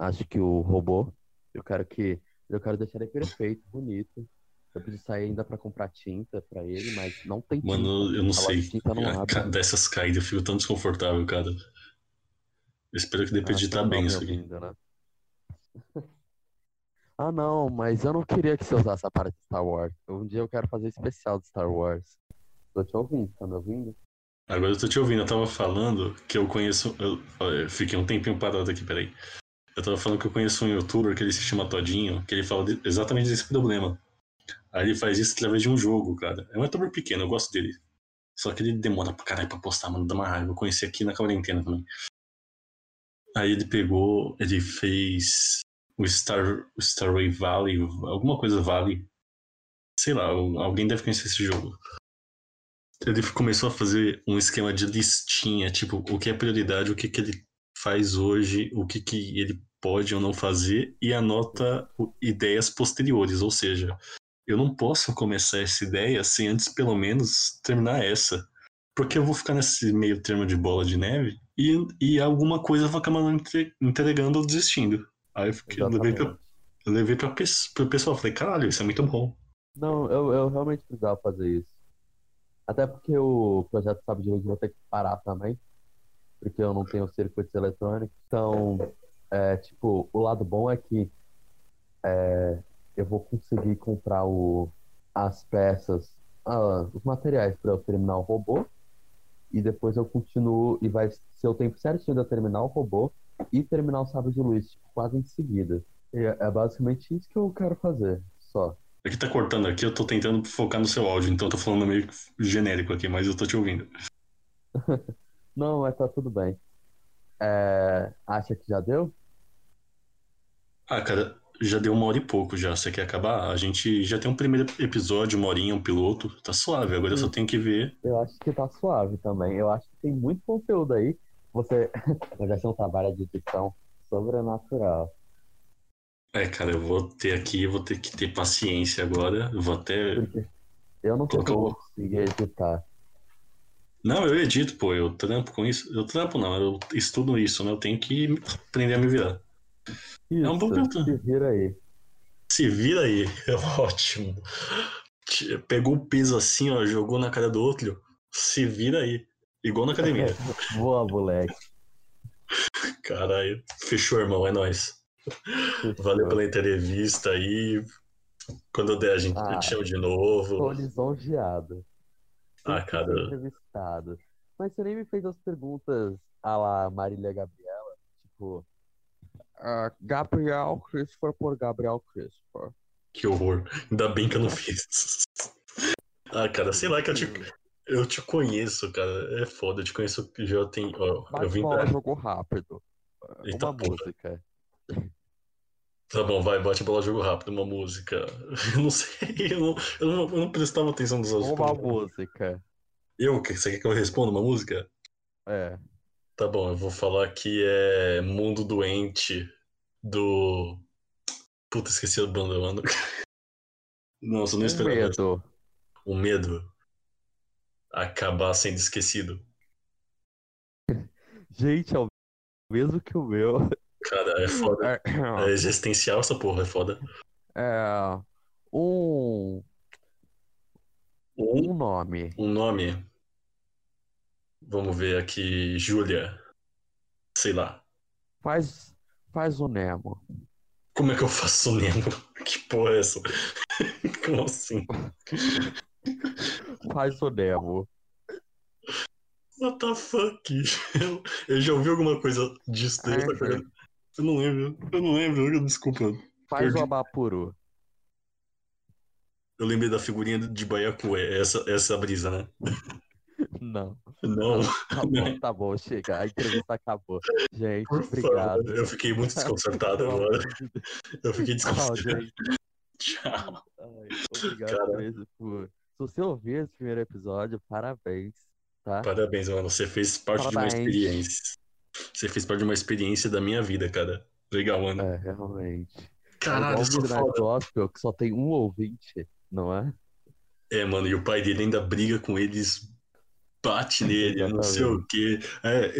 Acho que o robô. Eu quero que. Eu quero deixar ele perfeito, bonito. Eu preciso sair ainda pra comprar tinta pra ele, mas não tem tinta. Mano, eu não sei. não ca- Dessas caídas eu fico tão desconfortável, cara. Eu espero que dê pra editar não bem isso aqui. ouvindo, né? Ah, não, mas eu não queria que você usasse a parte de Star Wars. Um dia eu quero fazer especial de Star Wars. Tô te ouvindo, tá me ouvindo? Agora eu tô te ouvindo, eu tava falando que eu conheço. Eu, eu fiquei um tempinho parado aqui, peraí. Eu tava falando que eu conheço um youtuber que ele se chama Todinho, que ele fala de- exatamente desse problema. Aí ele faz isso através de um jogo, cara. É um youtuber pequeno, eu gosto dele. Só que ele demora pra caralho pra postar, mano, dá uma raiva. Eu conheci aqui na quarentena também. Aí ele pegou, ele fez o Star, Starway Valley, alguma coisa Valley. Sei lá, alguém deve conhecer esse jogo. Ele começou a fazer um esquema de listinha, tipo, o que é prioridade, o que, que ele faz hoje, o que, que ele pode ou não fazer, e anota ideias posteriores. Ou seja, eu não posso começar essa ideia sem antes, pelo menos, terminar essa. Porque eu vou ficar nesse meio termo de bola de neve e, e alguma coisa vai acabar entregando ou desistindo. Aí eu, fiquei, eu levei, pra, eu levei pra, pro pessoal, falei, caralho, isso é muito bom. Não, eu, eu realmente precisava fazer isso. Até porque o projeto Sabe de Luz vou ter que parar também. Porque eu não tenho circuitos eletrônicos. Então, é, tipo, o lado bom é que é, eu vou conseguir comprar o, as peças, ah, os materiais para eu terminar o robô. E depois eu continuo e vai ser o tempo certinho de eu terminar o robô e terminar o Sabre de Luz, tipo, quase em seguida. É, é basicamente isso que eu quero fazer, só. Aqui tá cortando aqui, eu tô tentando focar no seu áudio, então eu tô falando meio genérico aqui, mas eu tô te ouvindo. Não, mas tá tudo bem. É, acha que já deu? Ah, cara, já deu uma hora e pouco já. Você quer acabar? A gente já tem um primeiro episódio, uma horinha, um piloto. Tá suave, agora eu só tenho que ver. Eu acho que tá suave também. Eu acho que tem muito conteúdo aí. Você vai ser um trabalho de edição sobrenatural. É, cara, eu vou ter aqui, vou ter que ter paciência agora. Eu vou até. Porque eu não vou conseguir editar. Não, eu edito, pô, eu trampo com isso. Eu trampo não, eu estudo isso, né? Eu tenho que aprender a me virar. Isso, é um bom Se vira aí. Se vira aí, é ótimo. Pegou o peso assim, ó, jogou na cara do outro. Se vira aí. Igual na academia. Boa, moleque. Caralho. Fechou, irmão, é nóis. Valeu pela entrevista aí. Quando der, a gente ah, te chama de novo. Tô lisonjeado. Ah, cara. Entrevistado. Mas você nem me fez as perguntas a la Marília Gabriela. Tipo, uh, Gabriel Christopher por Gabriel Christopher. Que horror. Ainda bem que eu não fiz. ah, cara, sei lá que eu te, eu te conheço, cara. É foda, eu te conheço já tem. Ó, eu vim pra... jogo rápido. Eita, uma porra. música. Tá bom, vai, bate bola, jogo rápido, uma música. Eu não sei, eu não, eu não, eu não prestava atenção nos outros. Uma música. Eu? Você quer que eu responda uma música? É. Tá bom, eu vou falar que é Mundo Doente do. Puta, esqueci a banda, mano. Nossa, eu não esperava. O medo. O medo. Acabar sendo esquecido. Gente, é o mesmo que o meu. Cara, é foda. É, é existencial essa porra, é foda. É. Um. Um nome. Um nome. Vamos ver aqui. Júlia. Sei lá. Faz. Faz o Nemo. Como é que eu faço o Nemo? Que porra é essa? Como assim? Faz o Nemo. What the fuck? Eu, eu já ouvi alguma coisa disso daí, é, eu não lembro. Eu não lembro. Desculpa. Faz Perdi. o Abapuru. Eu lembrei da figurinha de Baiacué. Essa, essa brisa, né? Não. Não. Tá bom, tá bom, chega. A entrevista acabou. Gente, Por obrigado. Favor. Eu fiquei muito desconcertado agora. Eu fiquei desconcertado. Tchau. Ai, obrigado mesmo por. Se você ouvir esse primeiro episódio, parabéns. Tá? Parabéns, mano. Você fez parte parabéns. de uma experiência. Você fez parte de uma experiência da minha vida, cara. Legal, mano. É, realmente. Caralho, é igual Midnight Gospel, que só tem um ouvinte, não é? É, mano, e o pai dele ainda briga com eles bate nele, não sei o quê. É,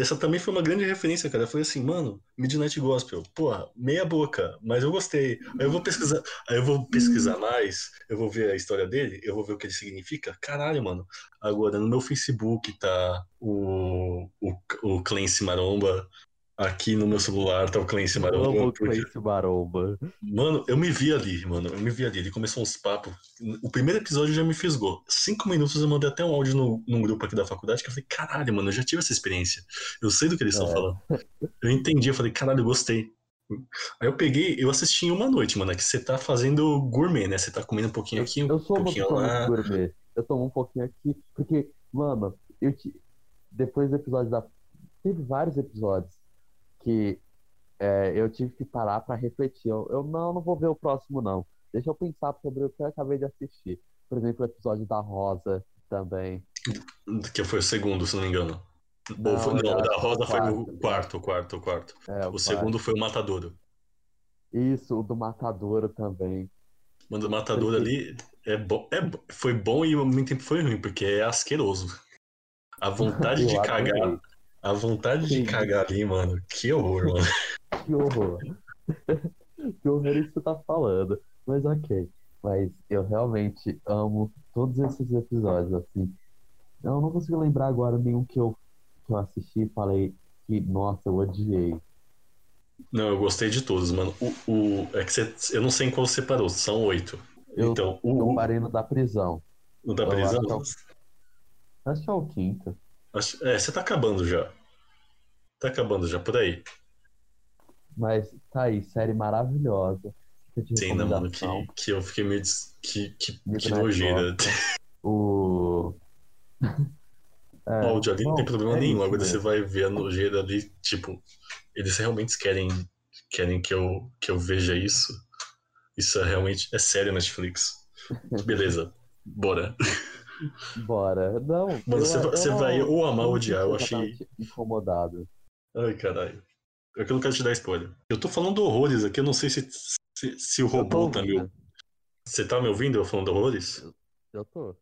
essa também foi uma grande referência, cara. Foi assim, mano, Midnight Gospel, porra, meia boca, mas eu gostei. Aí eu vou pesquisar, aí eu vou pesquisar mais, eu vou ver a história dele, eu vou ver o que ele significa. Caralho, mano. Agora, no meu Facebook tá o, o, o Clancy Maromba, Aqui no meu celular tá o Clancy Maromba. Amo o Clancy Maromba. Mano, eu me vi ali, mano. Eu me vi ali. Ele começou uns papos. O primeiro episódio já me fisgou. Cinco minutos eu mandei até um áudio no, num grupo aqui da faculdade que eu falei, caralho, mano, eu já tive essa experiência. Eu sei do que eles estão é. falando. Eu entendi, eu falei, caralho, eu gostei. Aí eu peguei, eu assisti em uma noite, mano. É que você tá fazendo gourmet, né? Você tá comendo um pouquinho aqui, um eu sou pouquinho lá. Gourmet. Eu tomo um pouquinho aqui, porque, mano, eu te... depois do episódio da. Teve vários episódios que é, eu tive que parar para refletir. Eu, eu, não, não vou ver o próximo, não. Deixa eu pensar sobre o que eu acabei de assistir. Por exemplo, o episódio da Rosa também. Que foi o segundo, se não me engano. Não, foi, não, da Rosa foi o quarto, o quarto, o quarto. É, o, o segundo foi o Matadouro. Isso, o do Matadouro também. O do Matadouro ali é bom, é, foi bom e ao mesmo tempo foi ruim, porque é asqueroso. A vontade de cagar. A vontade Sim. de cagar ali, mano. Que horror, mano. que horror. que horror isso que você tá falando. Mas ok. Mas eu realmente amo todos esses episódios, assim. Eu não consigo lembrar agora nenhum que eu, que eu assisti e falei que, nossa, eu odiei. Não, eu gostei de todos, mano. O, o, é que você, eu não sei em qual você parou, são oito. Eu, então, o, eu parei no da prisão. No da prisão? Acho que, é o, acho que é o quinto. É, você tá acabando já. Tá acabando já, por aí. Mas tá aí, série maravilhosa. Sim, não, mano, que, que eu fiquei meio. des- Que, que, que Midnight nojeira. O. É, o Jardim não bom, tem problema é nenhum. Agora você mesmo. vai ver a nojeira ali, tipo, eles realmente querem, querem que, eu, que eu veja isso. Isso é realmente. É sério, Netflix. Beleza, bora. Bora. Não, Mano, eu- você, vai- eu você vai ou amar eu ou odiar. Eu achei. incomodado. Ai, caralho. É que eu não quero te dar spoiler. Eu tô falando horrores aqui, eu não sei se, se, se o Eu robô tá me. Você tá me ouvindo eu falando horrores? Eu tô.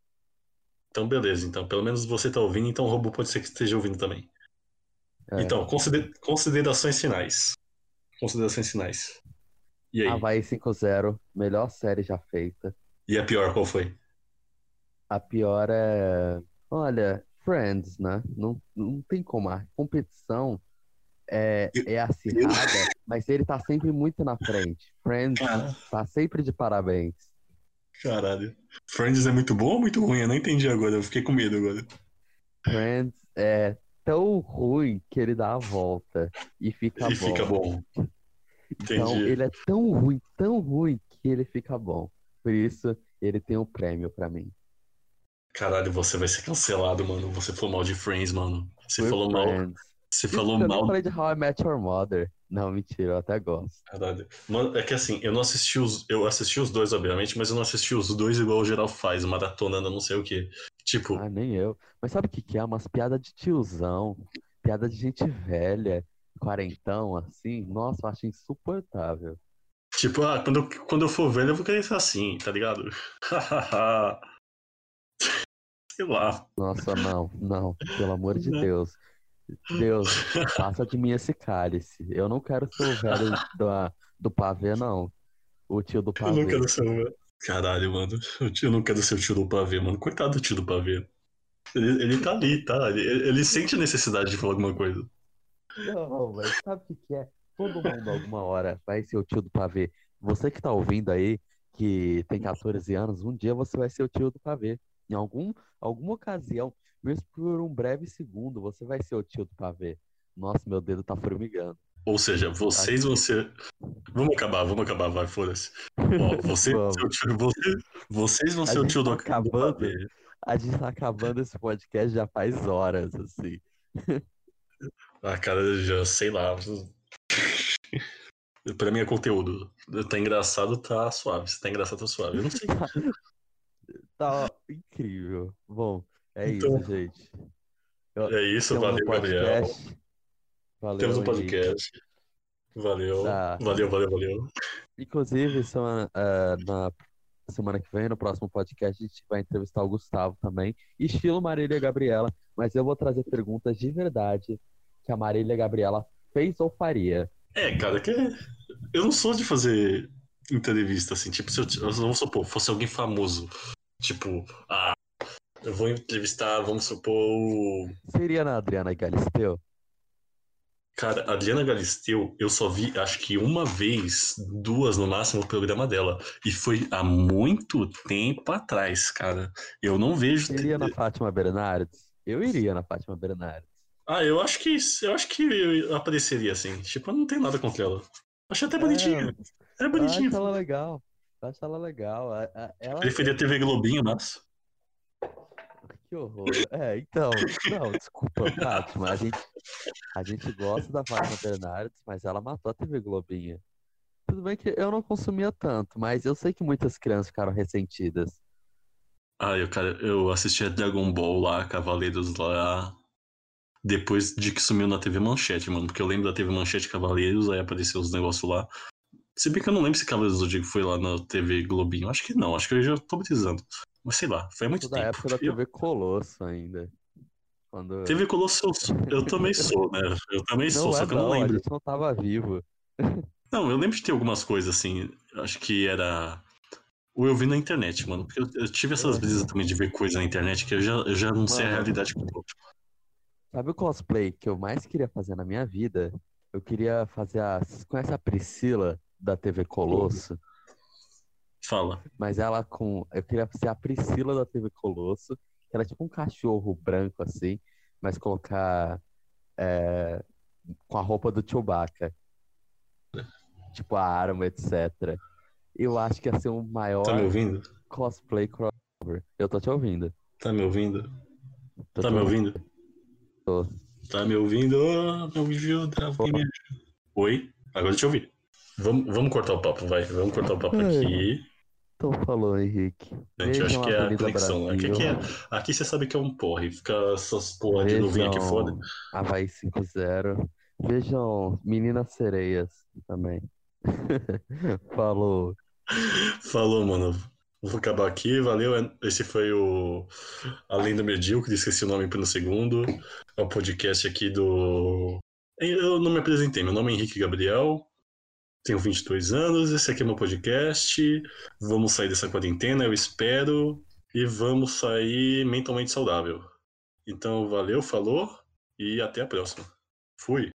Então, beleza. Então, pelo menos você tá ouvindo, então o robô pode ser que esteja ouvindo também. É. Então, consider- considerações finais. Considerações finais. E aí? Havaí 5-0, melhor série já feita. E a pior, qual foi? A pior é. Olha, Friends, né? Não, não tem como. A competição é, é acirrada, mas ele tá sempre muito na frente. Friends Cara, tá sempre de parabéns. caralho. Friends é muito bom ou muito ruim? Eu não entendi agora, eu fiquei com medo agora. Friends é tão ruim que ele dá a volta e fica e bom. fica bom. Então, Entendi. ele é tão ruim, tão ruim que ele fica bom. Por isso, ele tem um prêmio pra mim. Caralho, você vai ser cancelado, mano. Você falou mal de Friends, mano. Você Por falou mal. Friends. Você Isso falou eu mal. falei de How I Met Your Mother. Não, mentira, eu até gosto. Caralho. Mano, é que assim, eu não assisti os. Eu assisti os dois, obviamente, mas eu não assisti os dois igual o geral faz, maratonando, não sei o quê. Tipo, Ah, nem eu. Mas sabe o que que é? Umas piadas de tiozão, piada de gente velha, quarentão, assim. Nossa, eu acho insuportável. tipo, ah, quando eu, quando eu for velho, eu vou querer ser assim, tá ligado? sei lá. Nossa, não, não, pelo amor de Não. Deus. Deus, passa de mim esse cálice. Eu não quero ser o velho da- do pavê, não. O tio do Eu não pavê. quero ser o. Caralho, mano. Eu não quero ser o tio do pavê, mano. Coitado do tio do pavê. Ele, ele tá ali, tá? Ele, ele sente a necessidade de falar alguma coisa. Não, mas sabe o que que é? Todo mundo alguma hora vai ser o tio do pavê. Você que tá ouvindo aí, que tem 14 anos, um dia você vai ser o tio do pavê. Em algum, alguma ocasião, mesmo por um breve segundo, você vai ser o tio do pavê. Nossa, meu dedo tá formigando. Ou seja, vocês vão ser. Vamos acabar, vamos acabar, vai, foda-se. Você, você- vocês vão ser o tio do, tá do acabando. pavê. A gente tá acabando esse podcast já faz horas, assim. Ah, cara, já sei lá. Pra mim é conteúdo. Tá engraçado, tá suave. Se tá engraçado, tá suave. Eu não sei. Tá incrível. Bom, é Então, isso, gente. É isso, Temos um valeu, Gabriel. Valeu, Temos um Henrique. podcast. Valeu. Tá. Valeu, valeu, valeu. Inclusive, semana, eh, na semana que vem, no próximo podcast, a gente vai entrevistar o Gustavo também, estilo Marília e Gabriela, mas eu vou trazer perguntas de verdade que a Marília e a Gabriela fez ou faria. É, cara, que eu não sou de fazer entrevista assim. Tipo, se eu, eu vamos supor, fosse alguém famoso. Tipo, ah, eu vou entrevistar, vamos supor, o. Seria na Adriana Galisteu? Cara, a Adriana Galisteu, eu só vi, acho que uma vez, duas no máximo, o programa dela. E foi há muito tempo atrás, cara. Eu não vejo. Seria na Fátima Bernardes? Eu iria na Fátima Bernardes. Ah, eu acho que eu acho que apareceria assim. Tipo, eu não tenho nada contra ela. Achei até bonitinha. É Eu bonitinha. acho ela legal. Eu acho ela legal. A- a- Ela... Preferia TV Globinho, mas. Que horror. É, então, não, desculpa, Fátima. A gente, a gente gosta da Fátima Bernardes, mas ela matou a TV Globinha. Tudo bem que eu não consumia tanto, mas eu sei que muitas crianças ficaram ressentidas. Ah, eu, cara, eu assistia Dragon Ball lá, Cavaleiros lá. Depois de que sumiu na TV Manchete, mano. Porque eu lembro da TV Manchete Cavaleiros, aí apareceu os negócios lá. Se bem que eu não lembro se Cavaleiros do Zodíaco foi lá na TV Globinho. Acho que não, acho que eu já tô precisando. Mas sei lá, foi há muito Sou da tempo. época da Eu- TV Colosso ainda. Quando... TV Colosso, eu, sou- eu também sou, né? Eu também sou, Não só é que eu não não, a lembro. não tava vivo. Não, eu lembro de ter algumas coisas assim. Acho que era. Ou eu vi na internet, mano. Porque eu, eu tive essas brisas também de ver coisa na internet que eu já, eu já não sei a realidade que eu tô. Sabe o cosplay que eu mais queria fazer na minha vida? Eu queria fazer a. Vocês conhecem a Priscila da TV Colosso? Fala. Mas ela com. Eu queria ser a Priscila da TV Colosso, que era tipo um cachorro branco assim, mas colocar é, com a roupa do Chewbacca. tipo a arma, etc. Eu acho que ia ser o maior Tá me ouvindo? cosplay crossover. Eu tô te ouvindo. Tá me ouvindo? Tô Tá me ouvindo? Tô. Tá me ouvindo? Oh, me ouviu? Tá me... Oi? Agora eu te ouvi. Vamos, vamos cortar o papo, vai. Vamos cortar o papo Ai. aqui. Então falou, Henrique. Gente, eu acho Vejam que é a conexão. Aqui, aqui, é- aqui você sabe que é um porre. Fica essas porra de nuvem aqui. Vejam Havaí 5-0. Vejam Meninas Sereias também. Falou. Falou, mano. Vou acabar aqui, valeu. Esse foi o Além do Medíocre, esqueci o nome um segundo. É o podcast aqui do. Eu não me apresentei, meu nome é Henrique Gabriel, tenho 22 anos, esse aqui é meu podcast. Vamos sair dessa quarentena, eu espero, e vamos sair mentalmente saudável. Então, valeu, falou e até a próxima. Fui.